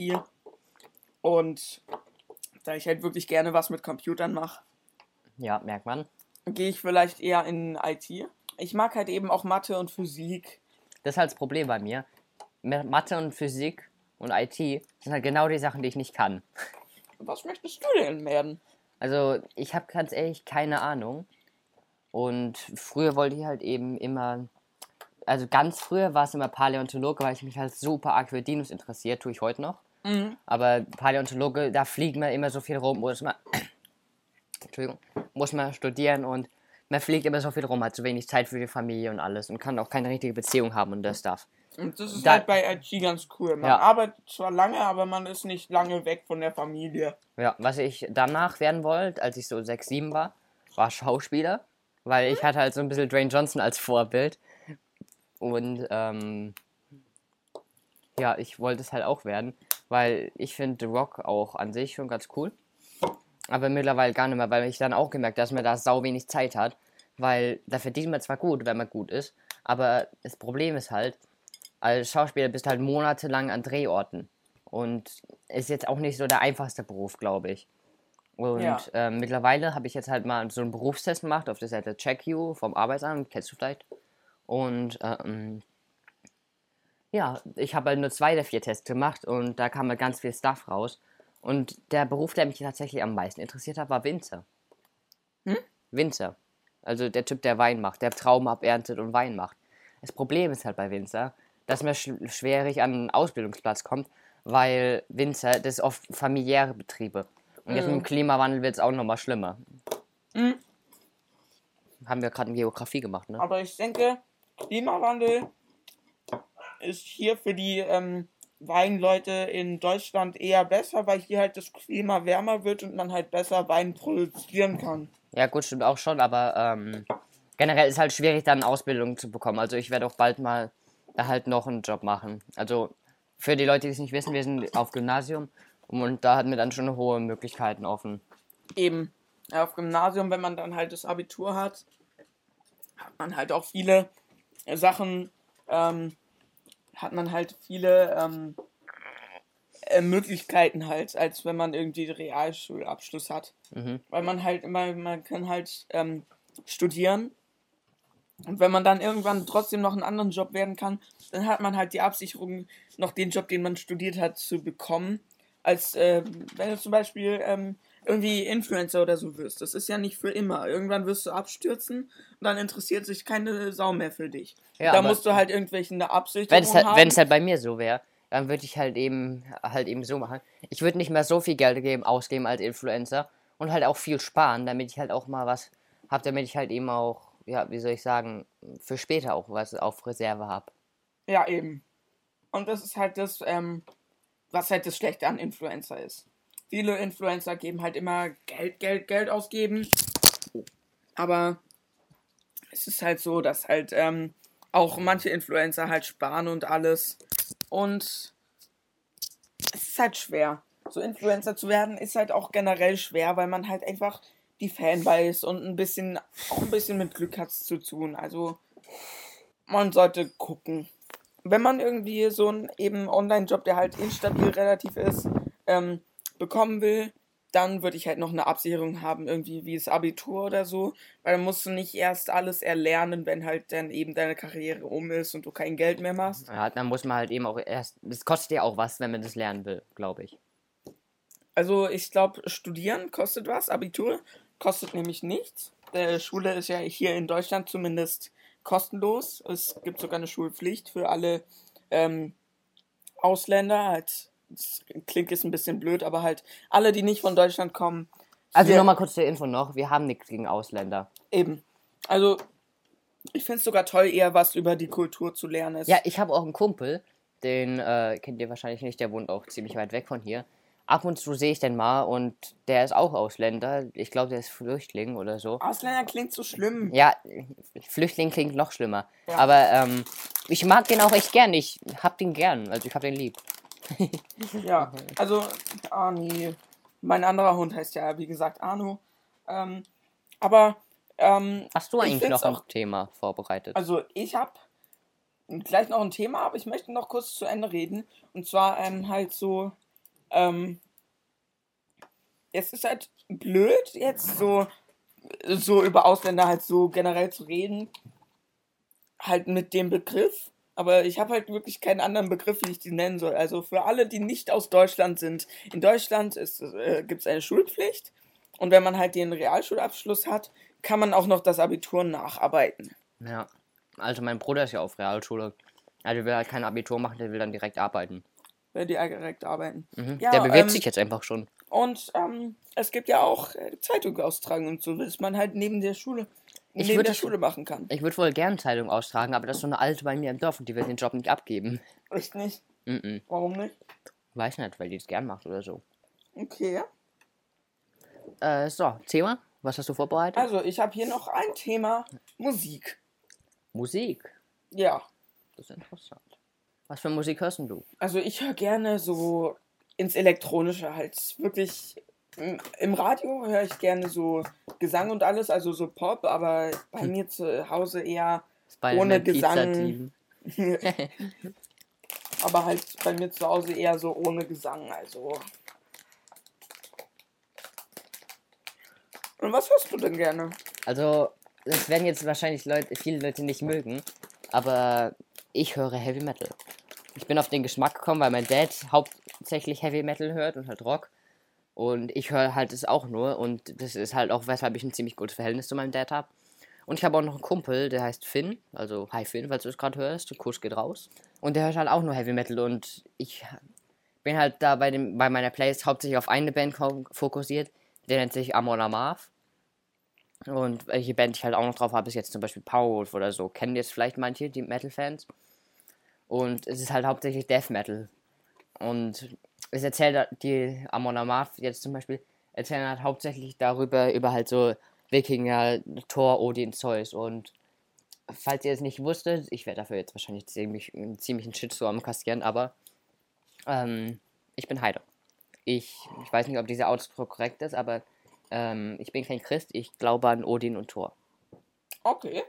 und da ich halt wirklich gerne was mit Computern mache, Ja, merkt man. gehe ich vielleicht eher in IT. Ich mag halt eben auch Mathe und Physik. Das ist halt das Problem bei mir. Ma- Mathe und Physik und IT sind halt genau die Sachen, die ich nicht kann. Was möchtest du denn werden? Also, ich habe ganz ehrlich keine Ahnung. Und früher wollte ich halt eben immer. Also, ganz früher war es immer Paläontologe, weil ich mich halt super arg für Dinos interessiert, tue ich heute noch. Mhm. Aber Paläontologe, da fliegt man immer so viel rum, muss man. *coughs* Entschuldigung, muss man studieren und man fliegt immer so viel rum, hat so wenig Zeit für die Familie und alles und kann auch keine richtige Beziehung haben und das darf. Und das ist Da- halt bei IT ganz cool. Man Ja. arbeitet zwar lange, aber man ist nicht lange weg von der Familie. Ja, was ich danach werden wollte, als ich so 6, 7 war, war Schauspieler, weil ich hatte halt so ein bisschen Dwayne Johnson als Vorbild. Und ähm, ja, ich wollte es halt auch werden, weil ich finde The Rock auch an sich schon ganz cool. Aber mittlerweile gar nicht mehr, weil ich dann auch gemerkt, dass man da sau wenig Zeit hat, weil da verdient man zwar gut, wenn man gut ist, aber das Problem ist halt, als Schauspieler bist du halt monatelang an Drehorten. Und ist jetzt auch nicht so der einfachste Beruf, glaube ich. Und Ja. äh, mittlerweile habe ich jetzt halt mal so einen Berufstest gemacht auf der Seite CheckU vom Arbeitsamt, kennst du vielleicht. Und ähm, ja, ich habe halt nur zwei der vier Tests gemacht und da kam halt ganz viel Stuff raus. Und der Beruf, der mich tatsächlich am meisten interessiert hat, war Winzer. Hm? Winzer. Also der Typ, der Wein macht, der Trauben aberntet und Wein macht. Das Problem ist halt bei Winzer, dass man sch schwierig an einen Ausbildungsplatz kommt, weil Winzer, das ist oft familiäre Betriebe. Und jetzt mit dem Klimawandel wird es auch nochmal schlimmer. Mhm. Haben wir gerade in Geografie gemacht, ne? Aber ich denke, Klimawandel ist hier für die ähm, Weinleute in Deutschland eher besser, weil hier halt das Klima wärmer wird und man halt besser Wein produzieren kann. Ja, gut, stimmt auch schon, aber ähm, generell ist halt schwierig, dann Ausbildung zu bekommen. Also ich werde auch bald mal da halt noch einen Job machen. Also für die Leute, die es nicht wissen, wir sind auf Gymnasium und da hatten wir dann schon hohe Möglichkeiten offen. Eben. Ja, auf Gymnasium, wenn man dann halt das Abitur hat, hat man halt auch viele Sachen, ähm, hat man halt viele ähm, äh, Möglichkeiten halt, als wenn man irgendwie Realschulabschluss hat. Mhm. Weil man halt immer, man kann halt ähm, studieren. Und wenn man dann irgendwann trotzdem noch einen anderen Job werden kann, dann hat man halt die Absicherung, noch den Job, den man studiert hat, zu bekommen. Als ähm, wenn du zum Beispiel ähm, irgendwie Influencer oder so wirst. Das ist ja nicht für immer. Irgendwann wirst du abstürzen und dann interessiert sich keine Sau mehr für dich. Ja, da musst du halt irgendwelche eine Absicht Wenn es halt, haben. wenn es halt bei mir so wäre, dann würde ich halt eben halt eben so machen. Ich würde nicht mehr so viel Geld geben, ausgeben als Influencer und halt auch viel sparen, damit ich halt auch mal was habe, damit ich halt eben auch, ja, wie soll ich sagen, für später auch was auf Reserve habe. Ja, eben. Und das ist halt das, ähm, was halt das Schlechte an Influencer ist. Viele Influencer geben halt immer Geld, Geld, Geld ausgeben. Aber es ist halt so, dass halt ähm, auch manche Influencer halt sparen und alles. Und es ist halt schwer. So Influencer zu werden ist halt auch generell schwer, weil man halt einfach die Fanbase und ein bisschen, auch ein bisschen mit Glück hat zu tun. Also man sollte gucken. Wenn man irgendwie so einen eben Online-Job, der halt instabil relativ ist, ähm, bekommen will, dann würde ich halt noch eine Absicherung haben, irgendwie wie das Abitur oder so, weil dann musst du nicht erst alles erlernen, wenn halt dann eben deine Karriere um ist und du kein Geld mehr machst. Ja, dann muss man halt eben auch erst, das kostet ja auch was, wenn man das lernen will, glaube ich. Also ich glaube, studieren kostet was, Abitur kostet nämlich nichts. Der Schule ist ja hier in Deutschland zumindest kostenlos. Es gibt sogar eine Schulpflicht für alle ähm, Ausländer. Halt, das klingt jetzt ein bisschen blöd, aber halt alle, die nicht von Deutschland kommen. Also nochmal kurz zur Info noch, wir haben nichts gegen Ausländer. Eben. Also ich finde es sogar toll, eher was über die Kultur zu lernen. Es- Ja, ich habe auch einen Kumpel, den äh, kennt ihr wahrscheinlich nicht, der wohnt auch ziemlich weit weg von hier. Ab und zu sehe ich den mal und der ist auch Ausländer. Ich glaube, der ist Flüchtling oder so. Ausländer klingt so schlimm. Ja, Flüchtling klingt noch schlimmer. Ja. Aber ähm, ich mag den auch echt gern. Ich hab den gern. Also ich hab den lieb. *laughs* Ja, also, ah nee. Mein anderer Hund heißt ja, wie gesagt, Arno. Ähm, aber, ähm, Hast du Ich eigentlich noch ein auch- Thema vorbereitet? also ich habe gleich noch ein Thema, aber ich möchte noch kurz zu Ende reden. Und zwar ähm, halt so, ähm, es ist halt blöd, jetzt so, so über Ausländer halt so generell zu reden. Halt mit dem Begriff. Aber ich habe halt wirklich keinen anderen Begriff, wie ich die nennen soll. Also für alle, die nicht aus Deutschland sind. In Deutschland äh, gibt es eine Schulpflicht. Und wenn man halt den Realschulabschluss hat, kann man auch noch das Abitur nacharbeiten. ja. Also mein Bruder ist ja auf Realschule. Also der will halt kein Abitur machen, der will dann direkt arbeiten. Die direkt arbeiten. Mhm. Ja, der bewirbt ähm, sich jetzt einfach schon. Und ähm, es gibt ja auch äh, Zeitung austragen und so, was man halt neben der Schule, Ich neben der Schule machen kann. Ich würde wohl gern Zeitung austragen, aber das ist so eine alte bei mir im Dorf und die will den Job nicht abgeben. Echt nicht? Mhm. Warum nicht? Weiß nicht, weil die es gern macht oder so. Okay. Äh, so, Thema? Was hast du vorbereitet? Also, ich habe hier noch ein Thema: Musik. Musik. Ja. Das ist interessant. Was für Musik hörst du? Also, ich höre gerne so ins Elektronische halt. Wirklich. Im, Radio höre ich gerne so Gesang und alles, also so Pop, aber bei mir zu Hause eher Ohne Gesang. *laughs* Aber halt bei mir zu Hause eher so ohne Gesang, also. Und was hörst du denn gerne? Also, das werden jetzt wahrscheinlich Leute, viele Leute nicht mögen, aber ich höre Heavy Metal. Ich bin auf den Geschmack gekommen, weil mein Dad hauptsächlich Heavy Metal hört und halt Rock. Und ich höre halt es auch nur. Und das ist halt auch, weshalb ich ein ziemlich gutes Verhältnis zu meinem Dad habe. Und ich habe auch noch einen Kumpel, der heißt Finn. Also, hi Finn, falls du es gerade hörst. Der Kuss geht raus. Und der hört halt auch nur Heavy Metal. Und ich bin halt da bei, dem, bei meiner Playlist hauptsächlich auf eine Band fokussiert. Der nennt sich Amon Amarth. Und welche Band ich halt auch noch drauf habe, ist jetzt zum Beispiel Powerwolf oder so. Kennen jetzt vielleicht manche, die Metal-Fans. Und es ist halt hauptsächlich Death Metal. Und es erzählt die Amon Amarth jetzt zum Beispiel, erzählen halt hauptsächlich darüber, über halt so Wikinger, Thor, Odin, Zeus. Und falls ihr es nicht wusstet, ich werde dafür jetzt wahrscheinlich ziemlich, ziemlich einen Shitstorm kassieren, aber ähm, ich bin Heide. Ich, ich weiß nicht, ob dieser Ausdruck korrekt ist, aber ähm, ich bin kein Christ, ich glaube an Odin und Thor. Okay.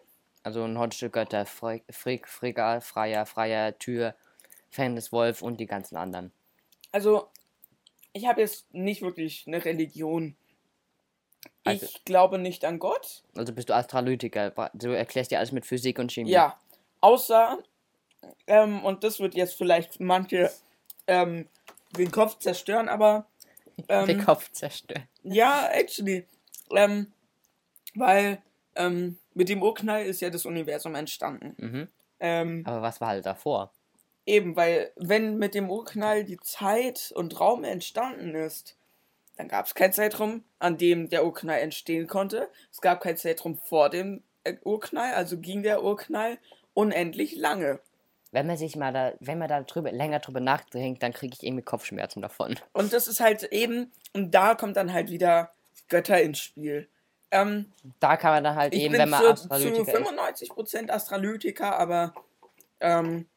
Also nordische Götter, Frigg, Frigga, Freier, Freier, Tür, Fan des Wolf und die ganzen anderen. Also, ich habe jetzt nicht wirklich eine Religion. Also- ich glaube nicht an Gott. Also bist du Astralytiker, du erklärst dir alles mit Physik und Chemie. Ja. Außer, ähm, und das wird jetzt vielleicht manche ähm, den Kopf zerstören, aber. *laughs* Ähm, Den Kopf zerstören. Ja, actually. Ähm, weil ähm, mit dem Urknall ist ja das Universum entstanden. Mhm. Ähm, Aber was war halt davor? Eben, weil wenn mit dem Urknall die Zeit und Raum entstanden ist, dann gab es keinen Zeitraum, an dem der Urknall entstehen konnte. Es gab keinen Zeitraum vor dem äh, Urknall, also ging der Urknall unendlich lange. Wenn man sich mal da, wenn man da drüber, länger drüber nachdenkt, dann kriege ich irgendwie Kopfschmerzen davon. Und das ist halt eben, und da kommt dann halt wieder Götter ins Spiel. Ähm, Da kann man dann halt eben, wenn man zu, zu Astralytiker ist. 95% Astralytiker, aber ähm,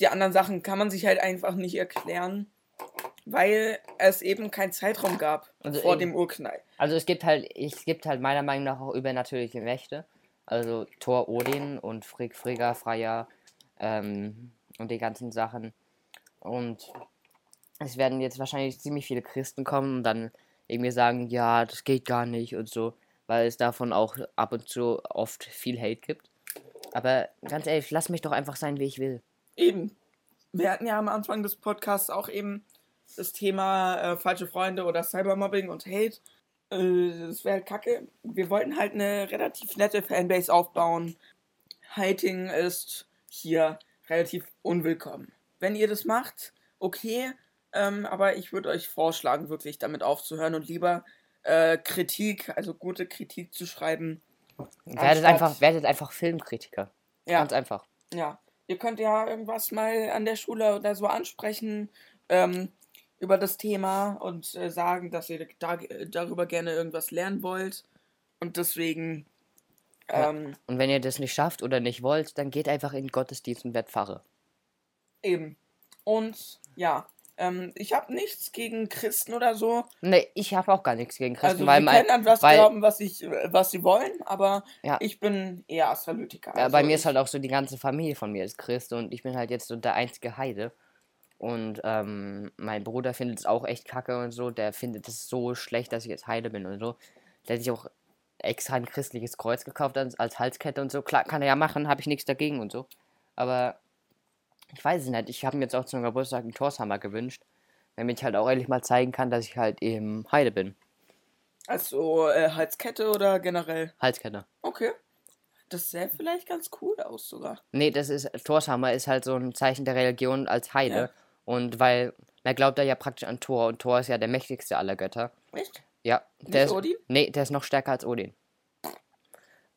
die anderen Sachen kann man sich halt einfach nicht erklären, weil es eben keinen Zeitraum gab Also vor eben- dem Urknall. Also es gibt halt, es gibt halt meiner Meinung nach auch übernatürliche Mächte. Also Thor, Odin und Frigg, Frigga, Freya ähm, und die ganzen Sachen. Und es werden jetzt wahrscheinlich ziemlich viele Christen kommen und dann irgendwie sagen, ja, das geht gar nicht und so, weil es davon auch ab und zu oft viel Hate gibt. Aber ganz ehrlich, lass mich doch einfach sein, wie ich will. Eben. Wir hatten ja am Anfang des Podcasts auch eben das Thema äh, falsche Freunde oder Cybermobbing und Hate. Äh, das wäre halt kacke. Wir wollten halt eine relativ nette Fanbase aufbauen. Hating ist hier relativ unwillkommen. Wenn ihr das macht, okay. Ähm, aber ich würde euch vorschlagen, wirklich damit aufzuhören und lieber äh, Kritik, also gute Kritik zu schreiben. Werdet einfach, werdet einfach Filmkritiker. Ja. Ganz einfach. Ja, ihr könnt ja irgendwas mal an der Schule oder so ansprechen ähm, über das Thema und äh, sagen, dass ihr da, darüber gerne irgendwas lernen wollt. Und deswegen, Ja. ähm, Und wenn ihr das nicht schafft oder nicht wollt, dann geht einfach in den Gottesdienst und werdet Pfarrer. eben. Und ja, ähm, ich habe nichts gegen Christen oder so. Nee, ich habe auch gar nichts gegen Christen, Also weil, sie mein, können an was weil glauben, was, ich, was sie wollen, aber Ja. ich bin eher Astralytiker. ja, Also bei mir ist halt auch so, die ganze Familie von mir ist Christ und ich bin halt jetzt so der einzige Heide. Und ähm, mein Bruder findet es auch echt kacke und so. Der findet es so schlecht, dass ich jetzt Heide bin und so. Der hat sich auch extra ein christliches Kreuz gekauft als, als Halskette und so. Klar, kann er ja machen, habe ich nichts dagegen und so. Aber ich weiß es nicht. Ich habe mir jetzt auch zum Geburtstag einen Torshammer gewünscht, damit ich halt auch ehrlich mal zeigen kann, dass ich halt eben Heide bin. Also äh, Halskette oder generell? Halskette. Okay. Das sähe vielleicht ganz cool aus sogar. Nee, das ist, Torshammer ist halt so ein Zeichen der Religion als Heide. Ja. Und weil, man glaubt da ja praktisch an Thor und Thor ist ja der mächtigste aller Götter. Echt? Ja, Nicht der ist, Odin? Nee, der ist noch stärker als Odin.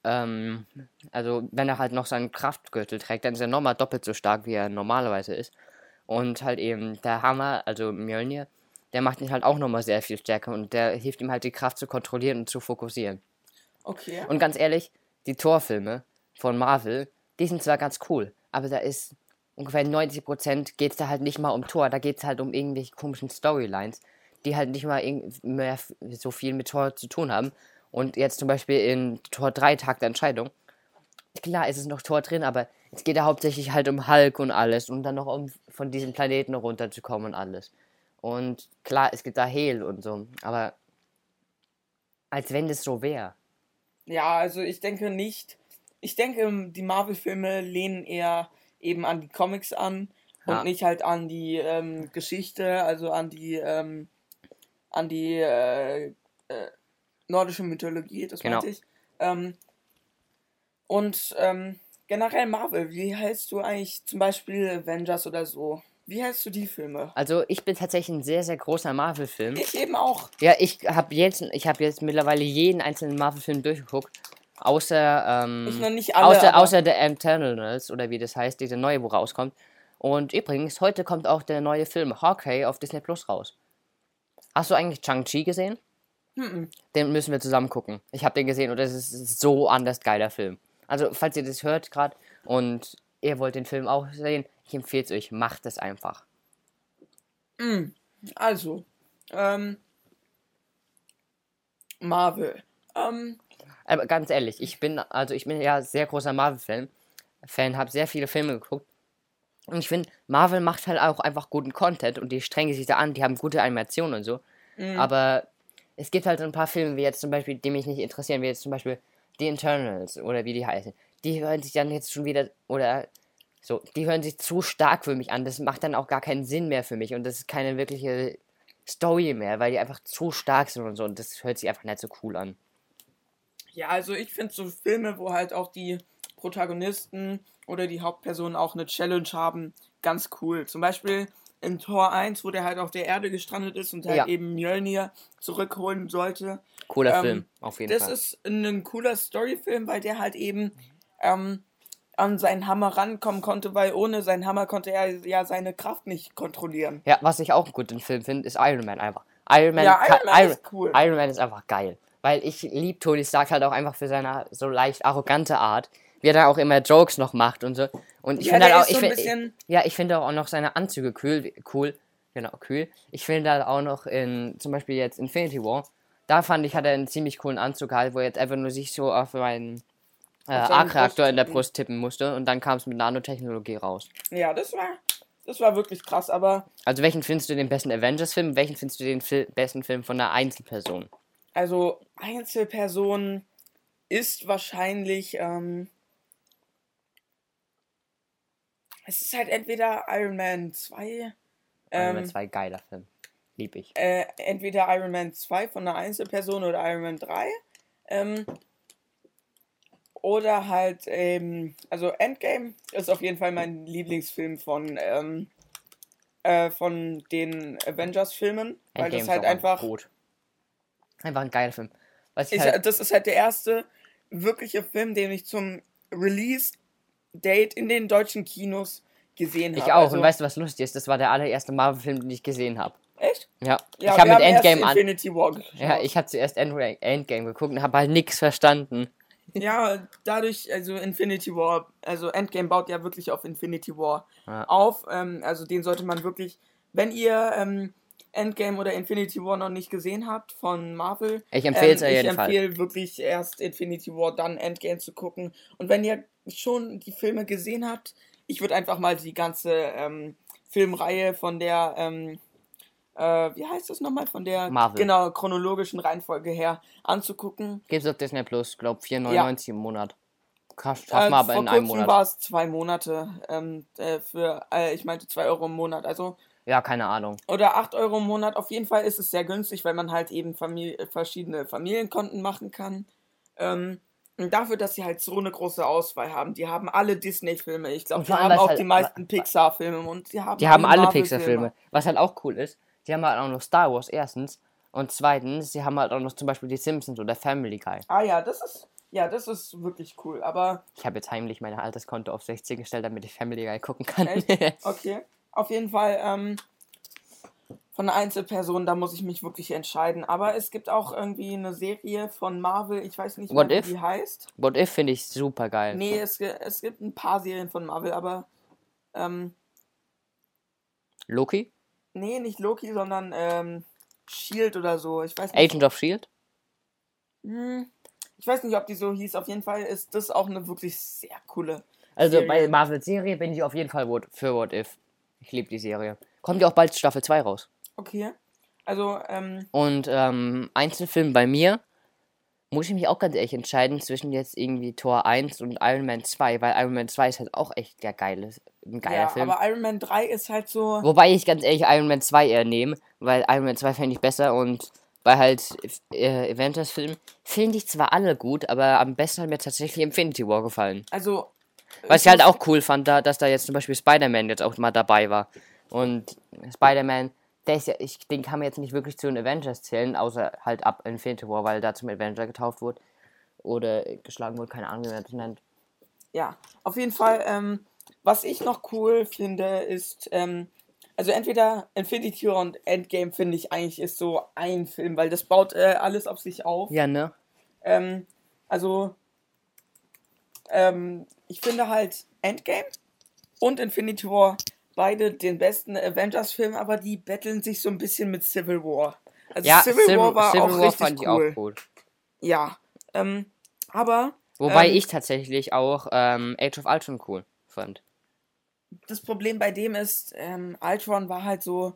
Ähm, also wenn er halt noch seinen Kraftgürtel trägt, dann ist er nochmal doppelt so stark, wie er normalerweise ist. Und halt eben der Hammer, also Mjölnir, der macht ihn halt auch nochmal sehr viel stärker und der hilft ihm halt die Kraft zu kontrollieren und zu fokussieren. Okay. Und ganz ehrlich, die Torfilme von Marvel, die sind zwar ganz cool, aber da ist ungefähr 90% geht es da halt nicht mal um Tor, da geht es halt um irgendwelche komischen Storylines, die halt nicht mal mehr so viel mit Tor zu tun haben. Und jetzt zum Beispiel in Tor 3 Tag der Entscheidung, klar ist es noch Tor drin, aber es geht ja hauptsächlich halt um Hulk und alles und dann noch um von diesem Planeten runterzukommen und alles. Und klar, es gibt da Hehl und so, aber als wenn das so wäre. Ja, also ich denke nicht. Ich denke, die Marvel-Filme lehnen eher eben an die Comics an Ja. und nicht halt an die ähm, Geschichte, also an die ähm, an die äh, äh, nordische Mythologie, das Genau. meinte ich. Ähm, und ähm, generell Marvel, wie hältst du eigentlich zum Beispiel Avengers oder so? Wie hältst du die Filme? Also ich bin tatsächlich ein sehr, sehr großer Marvel-Film. Ich eben auch. Ja, ich habe jetzt, ich habe jetzt mittlerweile jeden einzelnen Marvel-Film durchgeguckt. Außer, ähm, Ich noch nicht alle, außer, außer der Eternals oder wie das heißt, diese neue, wo rauskommt. Und übrigens, heute kommt auch der neue Film Hawkeye auf Disney Plus raus. Hast du eigentlich Chang-Chi gesehen? Mhm. Den müssen wir zusammen gucken. Ich habe den gesehen und das ist so anders geiler Film. Also, falls ihr das hört gerade und ihr wollt den Film auch sehen, ich empfehle es euch, macht es einfach. Mm, Also, ähm, Marvel. Ähm, Aber ganz ehrlich, ich bin, also ich bin ja sehr großer Marvel-Fan, Fan, habe sehr viele Filme geguckt. Und ich finde, Marvel macht halt auch einfach guten Content und die strengen sich da an, die haben gute Animationen und so. Aber es gibt halt so ein paar Filme, wie jetzt zum Beispiel, die mich nicht interessieren, wie jetzt zum Beispiel The Internals oder wie die heißen. Die hören sich dann jetzt schon wieder, oder so, die hören sich zu stark für mich an. Das macht dann auch gar keinen Sinn mehr für mich und das ist keine wirkliche Story mehr, weil die einfach zu stark sind und so und das hört sich einfach nicht so cool an. ja, also ich finde so Filme, wo halt auch die Protagonisten oder die Hauptpersonen auch eine Challenge haben, ganz cool. Zum Beispiel in Tor 1, wo der halt auf der Erde gestrandet ist und halt Ja. eben Mjölnir zurückholen sollte. Cooler Ähm, Film, auf jeden Das Fall. ist ein cooler Storyfilm, weil der halt eben ähm, an seinen Hammer rankommen konnte, weil ohne seinen Hammer konnte er ja seine Kraft nicht kontrollieren. Ja, was ich auch einen guten Film finde, ist Iron Man einfach. Iron Man, Ja, Iron Man ist cool. Iron Man ist einfach geil. Weil ich lieb Tony Stark halt auch einfach für seine so leicht arrogante Art, wie er da auch immer Jokes noch macht und so. Und ich Ja, finde halt auch, ich so ein find, bisschen- ja, ich finde auch noch seine Anzüge cool, cool, genau, cool. Ich finde halt auch noch in, zum Beispiel jetzt Infinity War, da fand ich, hat er einen ziemlich coolen Anzug halt, wo er jetzt einfach nur sich so auf meinen äh, Brust in der. Brust tippen musste und dann kam es mit Nanotechnologie raus. Ja, das war, das war wirklich krass, aber Also welchen findest du den besten Avengers-Film? Welchen findest du den Fil besten Film von einer Einzelperson? also Einzelperson ist wahrscheinlich, ähm, es ist halt entweder Iron Man 2, Iron ähm, Man 2, geiler Film. Lieb ich. äh, entweder Iron Man 2 von einer Einzelperson oder Iron Man 3. Ähm, oder halt, ähm, also Endgame ist auf jeden Fall mein Lieblingsfilm von, ähm, äh, von den Avengers-Filmen. Weil Endgame das ist halt einfach. Gut. Einfach ein geiler Film. Ich, halt, das ist halt der erste wirkliche Film, den ich zum Release-Date in den deutschen Kinos gesehen habe. ich auch. Also, und weißt du, was lustig ist? Das war der allererste Marvel-Film, den ich gesehen habe. echt? Ja. Ja, ich habe mit Endgame an. Infinity War geschaut. Ja, ich habe zuerst End Endgame geguckt und habe halt nichts verstanden. Ja, dadurch, also Infinity War, also Endgame baut ja wirklich auf Infinity War Ja. auf. Ähm, also den sollte man wirklich, wenn ihr ähm, Endgame oder Infinity War noch nicht gesehen habt von Marvel, Ich empfehle es ähm, ich empfehle wirklich erst Infinity War, dann Endgame zu gucken. Und wenn ihr schon die Filme gesehen habt, ich würde einfach mal die ganze ähm, Filmreihe von der, ähm, äh, wie heißt das nochmal, von der Marvel. genau chronologischen Reihenfolge her anzugucken. Gibt's auf Disney Plus, glaub 4,99 im Monat. Krass, Äh, schaff mal aber vor in einem kurzem Monat. war es zwei Monate ähm, äh, für, äh, ich meinte zwei Euro im Monat. Also, Ja, keine Ahnung. oder acht Euro im Monat. Auf jeden Fall ist es sehr günstig, weil man halt eben Familie, verschiedene Familienkonten machen kann. Ähm, und dafür, dass sie halt so eine große Auswahl haben. Die haben alle Disney-Filme. Ich glaube, Und die haben auch halt- die meisten Pixar-Filme. Und die haben Die haben alle. Pixar-Filme. Was halt auch cool ist, die haben halt auch noch Star Wars erstens. Und zweitens, sie haben halt auch noch zum Beispiel die Simpsons oder Family Guy. Ah ja, das ist, ja, das ist wirklich cool. Aber Ich habe jetzt heimlich mein Alterskonto auf 16 gestellt, damit ich Family Guy gucken kann. Echt? *laughs* Okay. Auf jeden Fall ähm, von einer Einzelperson, da muss ich mich wirklich entscheiden. Aber es gibt auch irgendwie eine Serie von Marvel, ich weiß nicht What mehr, wie die heißt. What If finde ich super geil. Nee, es, es gibt ein paar Serien von Marvel, aber ähm, Loki? nee, nicht Loki, sondern ähm, Shield oder so. Ich weiß nicht. Agent of Shield? Hm, ich weiß nicht, ob die so hieß. Auf jeden Fall ist das auch eine wirklich sehr coole Also bei Serie. Marvel-Serie bin ich auf jeden Fall für What If. Ich liebe die Serie. Kommt ja auch bald Staffel 2 raus. Okay. Also, ähm, Und ähm, Einzelfilm bei mir muss ich mich auch ganz ehrlich entscheiden zwischen jetzt irgendwie Tor 1 und Iron Man 2, weil Iron Man 2 ist halt auch echt der geile, ein geiler ja, Film. aber Iron Man 3 ist halt so. Wobei ich ganz ehrlich Iron Man 2 eher nehme, weil Iron Man 2 fände ich besser und bei halt äh, Avengers-Filmen finde ich zwar alle gut, aber am besten hat mir tatsächlich Infinity War gefallen. Also. Was ich halt auch cool fand, da, dass da jetzt zum Beispiel Spider-Man jetzt auch mal dabei war. Und Spider-Man, der ist ja, ich, den kann man jetzt nicht wirklich zu den Avengers zählen, außer halt ab Infinity War, weil da zum Avenger getauft wurde. Oder geschlagen wurde, keine Ahnung, wie man das nennt. Ja, auf jeden Fall, ähm, was ich noch cool finde, ist, ähm, also entweder Infinity War und Endgame finde ich eigentlich ist so ein Film, weil das baut äh, alles auf sich auf. Ja, ne? Ähm, also, ähm, ich finde halt Endgame und Infinity War beide den besten Avengers-Film, aber die betteln sich so ein bisschen mit Civil War. Also Ja, Civil, War war auch richtig fand ich cool. auch gut. Ja, ähm, aber Wobei Ähm, ich tatsächlich auch ähm, Age of Ultron cool fand. das Problem bei dem ist, ähm, Ultron war halt so,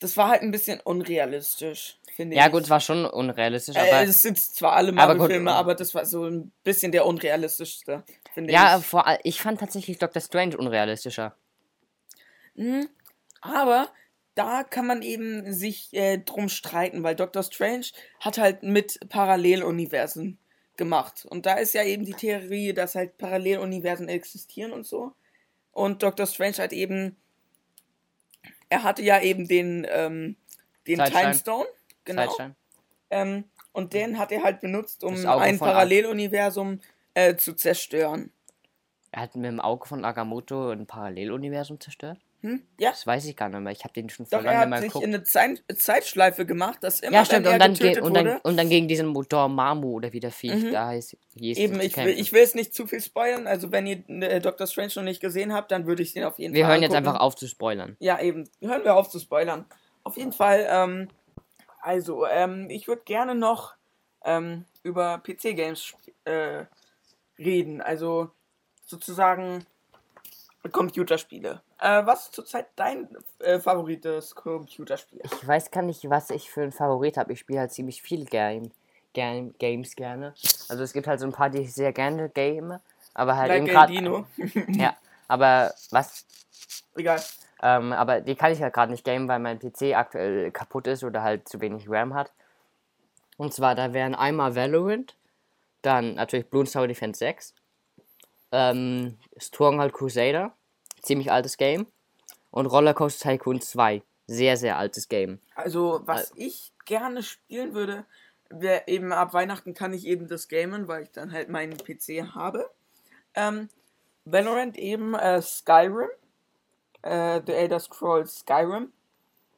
das war halt ein bisschen unrealistisch, finde Ja, ich. gut, es war schon unrealistisch, Äh, aber. es sind zwar alle Aber Marvel-Filme, äh, aber das war so ein bisschen der unrealistischste, finde ja, ich. vor, all- ich fand tatsächlich Doctor Strange unrealistischer. Mhm. Aber da kann man eben sich äh, drum streiten, weil Doctor Strange hat halt mit Paralleluniversen gemacht. Und da ist ja eben die Theorie, dass halt Paralleluniversen existieren und so. Und Doctor Strange hat eben, er hatte ja eben den, ähm, den Zeitstein. Time Stone, genau. Ähm, und den hat er halt benutzt, um ein Paralleluniversum äh, zu zerstören. Er hat mit dem Auge von Agamotto ein Paralleluniversum zerstört? Hm? Ja, Das weiß ich gar nicht mehr. Ich habe den schon vor doch, er lange hat mal sich geguckt. in eine Zeit Zeitschleife gemacht, dass immer, Ja, stimmt. wenn er Und dann, ge getötet und, dann, wurde, und dann gegen diesen Motor Mamu oder wie der Viech Mhm. da heißt. hieß, Eben, ich will, ich will es nicht zu viel spoilern. Also, wenn ihr äh, Doctor Strange noch nicht gesehen habt, dann würde ich den auf jeden Wir Fall. hören jetzt angucken. einfach auf zu spoilern. Ja, eben. Hören wir auf zu spoilern. Auf jeden Fall, ähm, also, ähm, ich würde gerne noch ähm, über PC-Games äh, reden. Also, sozusagen Computerspiele. Äh, was ist zurzeit dein äh, favorites Computerspiel? Ich weiß gar nicht, was ich für einen Favorit habe. Ich spiele halt ziemlich viel Game, Game, Games gerne. Also es gibt halt so ein paar, die ich sehr gerne game. Aber halt eben Like gerade. Dino. *laughs* Ja, aber was? Egal. Ähm, aber die kann ich halt gerade nicht gamen, weil mein PC aktuell kaputt ist oder halt zu wenig RAM hat. Und zwar, da wären einmal Valorant, dann natürlich Bloons Tower Defense 6, ähm, Stronghold Crusader, ziemlich altes Game, und Rollercoaster Tycoon 2, sehr, sehr altes Game. Also, was ich gerne spielen würde, wäre eben ab Weihnachten kann ich eben das gamen, weil ich dann halt meinen PC habe. Ähm, Valorant eben äh, Skyrim, äh, The Elder Scrolls Skyrim.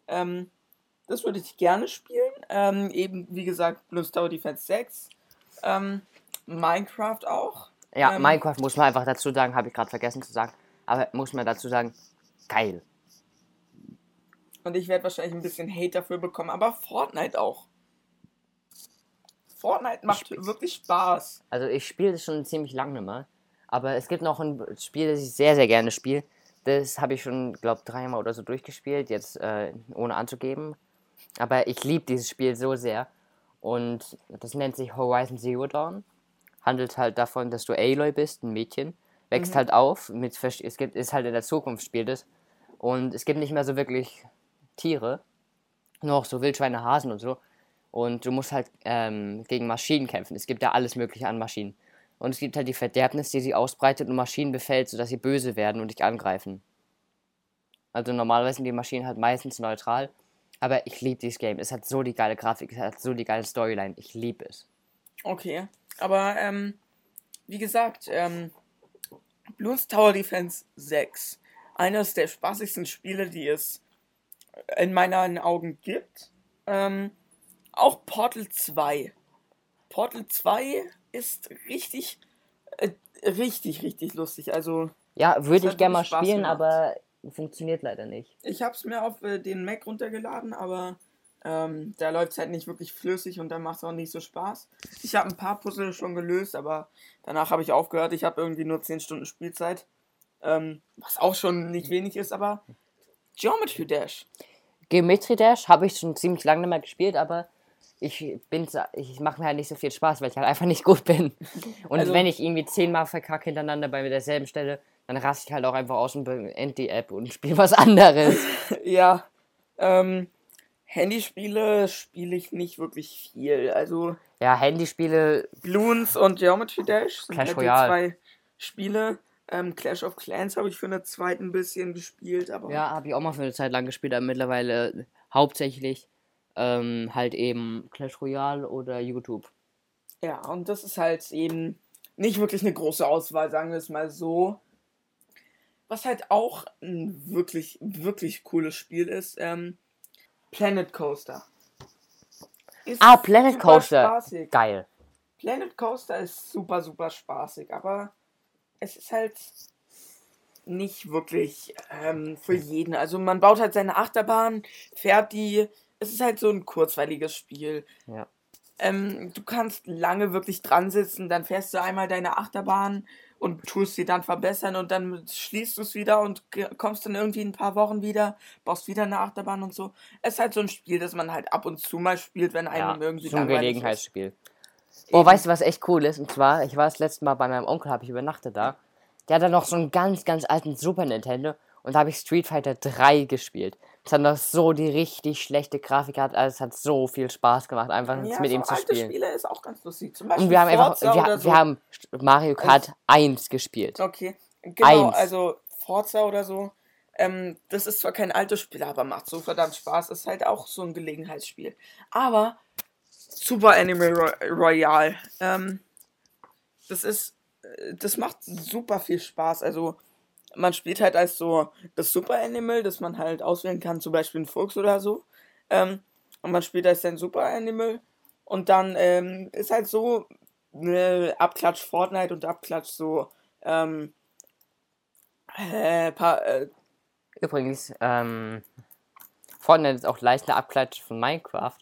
Ähm, das würde ich gerne spielen. Ähm, eben, wie gesagt, Bloons Tower Defense 6. Ähm, Minecraft auch. Ja, Ähm, Minecraft muss man einfach dazu sagen, habe ich gerade vergessen zu sagen, aber muss man dazu sagen, geil. Und ich werde wahrscheinlich ein bisschen Hate dafür bekommen, aber Fortnite auch. Fortnite macht wirklich Spaß. Also ich spiele das schon ziemlich lange mal. Aber es gibt noch ein Spiel, das ich sehr, sehr gerne spiele. Das habe ich schon, glaube dreimal oder so durchgespielt, jetzt äh, ohne anzugeben. Aber ich liebe dieses Spiel so sehr. Und das nennt sich Horizon Zero Dawn. Handelt halt davon, dass du Aloy bist, ein Mädchen. Wächst halt auf. Mit, es gibt, ist halt in der Zukunft spielt es. Und es gibt nicht mehr so wirklich Tiere. Nur noch so Wildschweine, Hasen und so. Und du musst halt ähm, gegen Maschinen kämpfen. Es gibt ja alles Mögliche an Maschinen. Und es gibt halt die Verderbnis, die sich ausbreitet und Maschinen befällt, sodass sie böse werden und dich angreifen. Also normalerweise sind die Maschinen halt meistens neutral. Aber ich liebe dieses Game. Es hat so die geile Grafik, es hat so die geile Storyline. Ich liebe es. Okay. Aber, ähm, wie gesagt, ähm, Bloons Tower Defense 6. Eines der spaßigsten Spiele, die es in meinen Augen gibt. Ähm, auch Portal 2. Portal 2 ist richtig, äh, richtig, richtig lustig. Also, Ja, würde ich gerne mal Spaß spielen, gemacht. aber funktioniert leider nicht. ich habe es mir auf äh, den Mac runtergeladen, aber Ähm, da läuft es halt nicht wirklich flüssig und dann macht es auch nicht so Spaß. Ich habe ein paar Puzzle schon gelöst, aber danach habe ich aufgehört. Ich habe irgendwie nur 10 Stunden Spielzeit. Ähm, was auch schon nicht wenig ist, aber Geometry Dash. Geometry Dash habe ich schon ziemlich lange nicht mehr gespielt, aber ich bin ich mache mir halt nicht so viel Spaß, weil ich halt einfach nicht gut bin. Und also, wenn ich irgendwie zehnmal verkacke hintereinander bei derselben Stelle, dann raste ich halt auch einfach aus und beende die App und spiele was anderes. *laughs* ja. Ähm, Handyspiele spiele ich nicht wirklich viel. Also. Ja, Handyspiele. Bloons und Geometry Dash sind Clash halt Royale. zwei Spiele. Ähm, Clash of Clans habe ich für eine Zeit ein bisschen gespielt, aber. Ja, habe ich auch mal für eine Zeit lang gespielt, aber mittlerweile hauptsächlich ähm, halt eben Clash Royale oder YouTube. Ja, und das ist halt eben nicht wirklich eine große Auswahl, sagen wir es mal so. Was halt auch ein wirklich, wirklich cooles Spiel ist, ähm, Planet Coaster. Ist ah, Planet Coaster. Spaßig. Geil. Planet Coaster ist super, super spaßig, aber es ist halt nicht wirklich ähm, für jeden. Also man baut halt seine Achterbahn, fährt die. Es ist halt so ein kurzweiliges Spiel. Ja. Ähm, du kannst lange wirklich dran sitzen, dann fährst du einmal deine Achterbahn und tust sie dann verbessern und dann schließt du es wieder und kommst dann irgendwie in ein paar Wochen wieder, baust wieder eine Achterbahn und so. Es ist halt so ein Spiel, das man halt ab und zu mal spielt, wenn einem ja, irgendwie so ein Gelegenheitsspiel. Oh, weißt du, was echt cool ist? Und zwar, ich war das letzte Mal bei meinem Onkel, habe ich übernachtet da. Der hat dann noch so einen ganz, ganz alten Super Nintendo und da habe ich Street Fighter 3 gespielt. Es hat noch so die richtig schlechte Grafik gehabt, also es hat so viel Spaß gemacht, einfach ja, mit so ihm zu alte spielen. Spiele ist auch ganz lustig. Zum Beispiel und wir haben Forza einfach, wir, so. wir, haben Mario Kart es, 1 gespielt. Okay, genau, 1. also Forza oder so. Ähm, das ist zwar kein altes Spiel, aber macht so verdammt Spaß. Ist halt auch so ein Gelegenheitsspiel. Aber Super Anime Royale, ähm, das ist, äh, das macht super viel Spaß. Also man spielt halt als so das Super Animal, das man halt auswählen kann, zum Beispiel ein Fuchs oder so. Ähm, und man spielt als ein Super Animal. Und dann ähm, ist halt so eine Abklatsch Fortnite und Abklatsch so. Ähm, äh, paar, äh, Übrigens, ähm, Fortnite ist auch leichter Abklatsch von Minecraft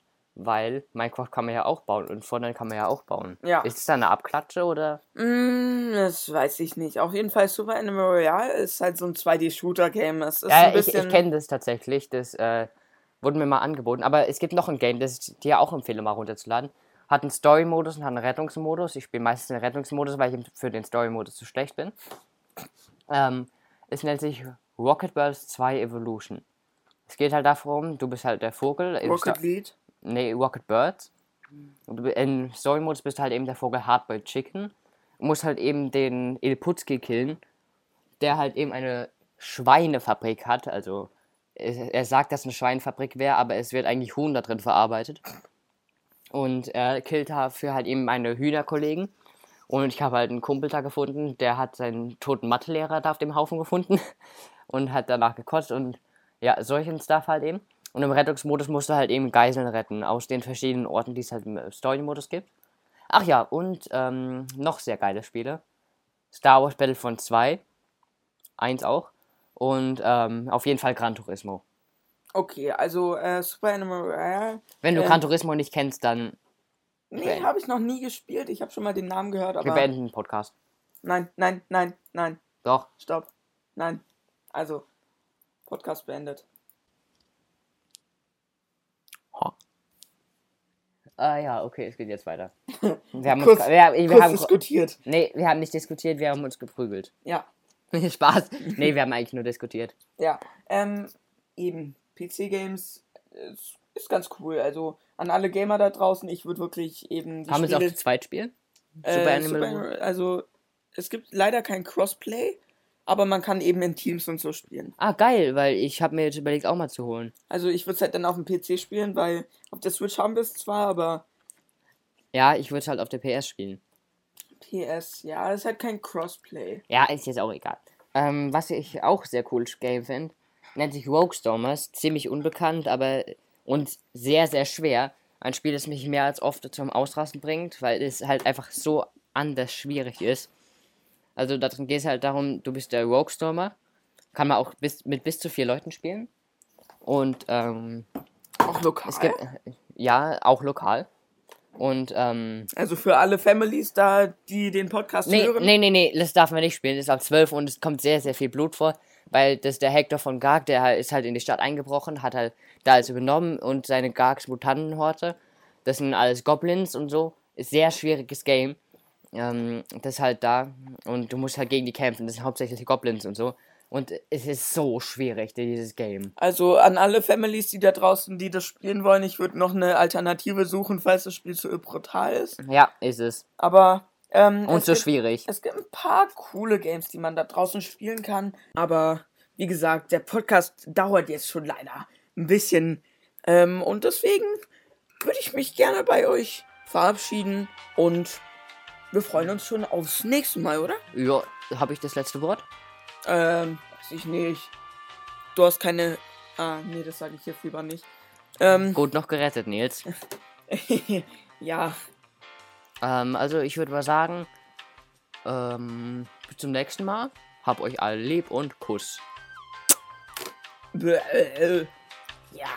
weil Minecraft kann man ja auch bauen und Fortnite kann man ja auch bauen. Ja. Ist es da eine Abklatsche oder? Mm, das weiß ich nicht. Auf jeden Fall Super Animal Royale ist halt so ein 2D-Shooter-Game. Ja, ich, ich kenne das tatsächlich. Das äh, wurde mir mal angeboten. Aber es gibt noch ein Game, das ich dir auch empfehle, mal runterzuladen. Hat einen Story-Modus und hat einen Rettungsmodus. Ich spiele meistens den Rettungsmodus, weil ich für den Story-Modus zu schlecht bin. Ähm, es nennt sich Rocket Birds 2 Evolution. Es geht halt darum, du bist halt der Vogel. Rocket Lead? Nee, Rocket Birds. Und in Story Modus bist du halt eben der Vogel Hardboiled Chicken. Und musst halt eben den Ilputski killen, der halt eben eine Schweinefabrik hat. Also er sagt, dass es eine Schweinefabrik wäre, aber es wird eigentlich Huhn da drin verarbeitet. Und er killt dafür halt eben meine Hühnerkollegen. Und ich habe halt einen Kumpel da gefunden, der hat seinen toten Mathelehrer da auf dem Haufen gefunden *laughs* und hat danach gekotzt und ja, solchen Stuff halt eben. Und im Rettungsmodus musst du halt eben Geiseln retten aus den verschiedenen Orten, die es halt im Story-Modus gibt. Ach ja, und ähm, noch sehr geile Spiele. Star Wars Battlefront 2. Eins auch. Und ähm, auf jeden Fall Gran Turismo. Okay, also äh, Super Animal Royale. Wenn du äh, Gran Turismo nicht kennst, dann. Nee, habe ich noch nie gespielt. Ich habe schon mal den Namen gehört, aber. Wir beenden den Podcast. Nein, nein, nein, nein. Doch. Stopp. Nein. Also, Podcast beendet. Ah ja, okay, es geht jetzt weiter. *laughs* Wir haben kurz, uns, wir, wir kurz haben, diskutiert. Nee, wir haben nicht diskutiert, wir haben uns geprügelt. Ja. *laughs* Spaß. *laughs* Nee, wir haben eigentlich nur diskutiert. Ja, ähm, eben. PC-Games ist, ist, ganz cool. Also an alle Gamer da draußen, ich würde wirklich eben. Die haben wir es auch zu zweit spielen? Äh, Super Animal. Super, also es gibt leider kein Crossplay aber man kann eben in Teams und so spielen. Ah, geil, weil ich habe mir jetzt überlegt, auch mal zu holen. Also ich würde es halt dann auf dem PC spielen, weil auf der Switch haben wir es zwar, aber... Ja, ich würde es halt auf der PS spielen. PS, ja, das ist halt kein Crossplay. Ja, ist jetzt auch egal. Ähm, was ich auch sehr cooles Game finde, nennt sich Rogue Stormers. Ziemlich unbekannt, aber und sehr, sehr schwer. Ein Spiel, das mich mehr als oft zum Ausrasten bringt, weil es halt einfach so anders schwierig ist. Also darin geht es halt darum, du bist der Rogue Stormer. Kann man auch bis, mit bis zu vier Leuten spielen. Und ähm, auch lokal? Gibt, ja, auch lokal. Und, ähm, also für alle Families da, die den Podcast nee, hören. nee, nee, nee, das darf man nicht spielen. Das ist ab 12 und es kommt sehr, sehr viel Blut vor. Weil das der Hector von Garg, der ist halt in die Stadt eingebrochen, hat halt da alles übernommen und seine Gargs Mutantenhorte. Das sind alles Goblins und so. Ist sehr schwieriges Game. Ähm, das ist halt da. Und du musst halt gegen die kämpfen. Das sind hauptsächlich Goblins und so. Und es ist so schwierig, dieses Game. Also an alle Families, die da draußen, die das spielen wollen, ich würde noch eine Alternative suchen, falls das Spiel zu brutal ist. Ja, ist es. Aber ähm, Und so gibt, schwierig. Es gibt ein paar coole Games, die man da draußen spielen kann. Aber wie gesagt, der Podcast dauert jetzt schon leider ein bisschen. Ähm, und deswegen würde ich mich gerne bei euch verabschieden. Und wir freuen uns schon aufs nächste Mal, oder? Ja, habe ich das letzte Wort? Ähm, weiß ich nicht. Du hast keine. Ah, nee, das sage ich jetzt lieber nicht. Ähm, Gut noch gerettet, Nils. *laughs* ja. Ähm, also ich würde mal sagen, ähm, bis zum nächsten Mal. Hab euch alle lieb und Kuss. Äh, Ja.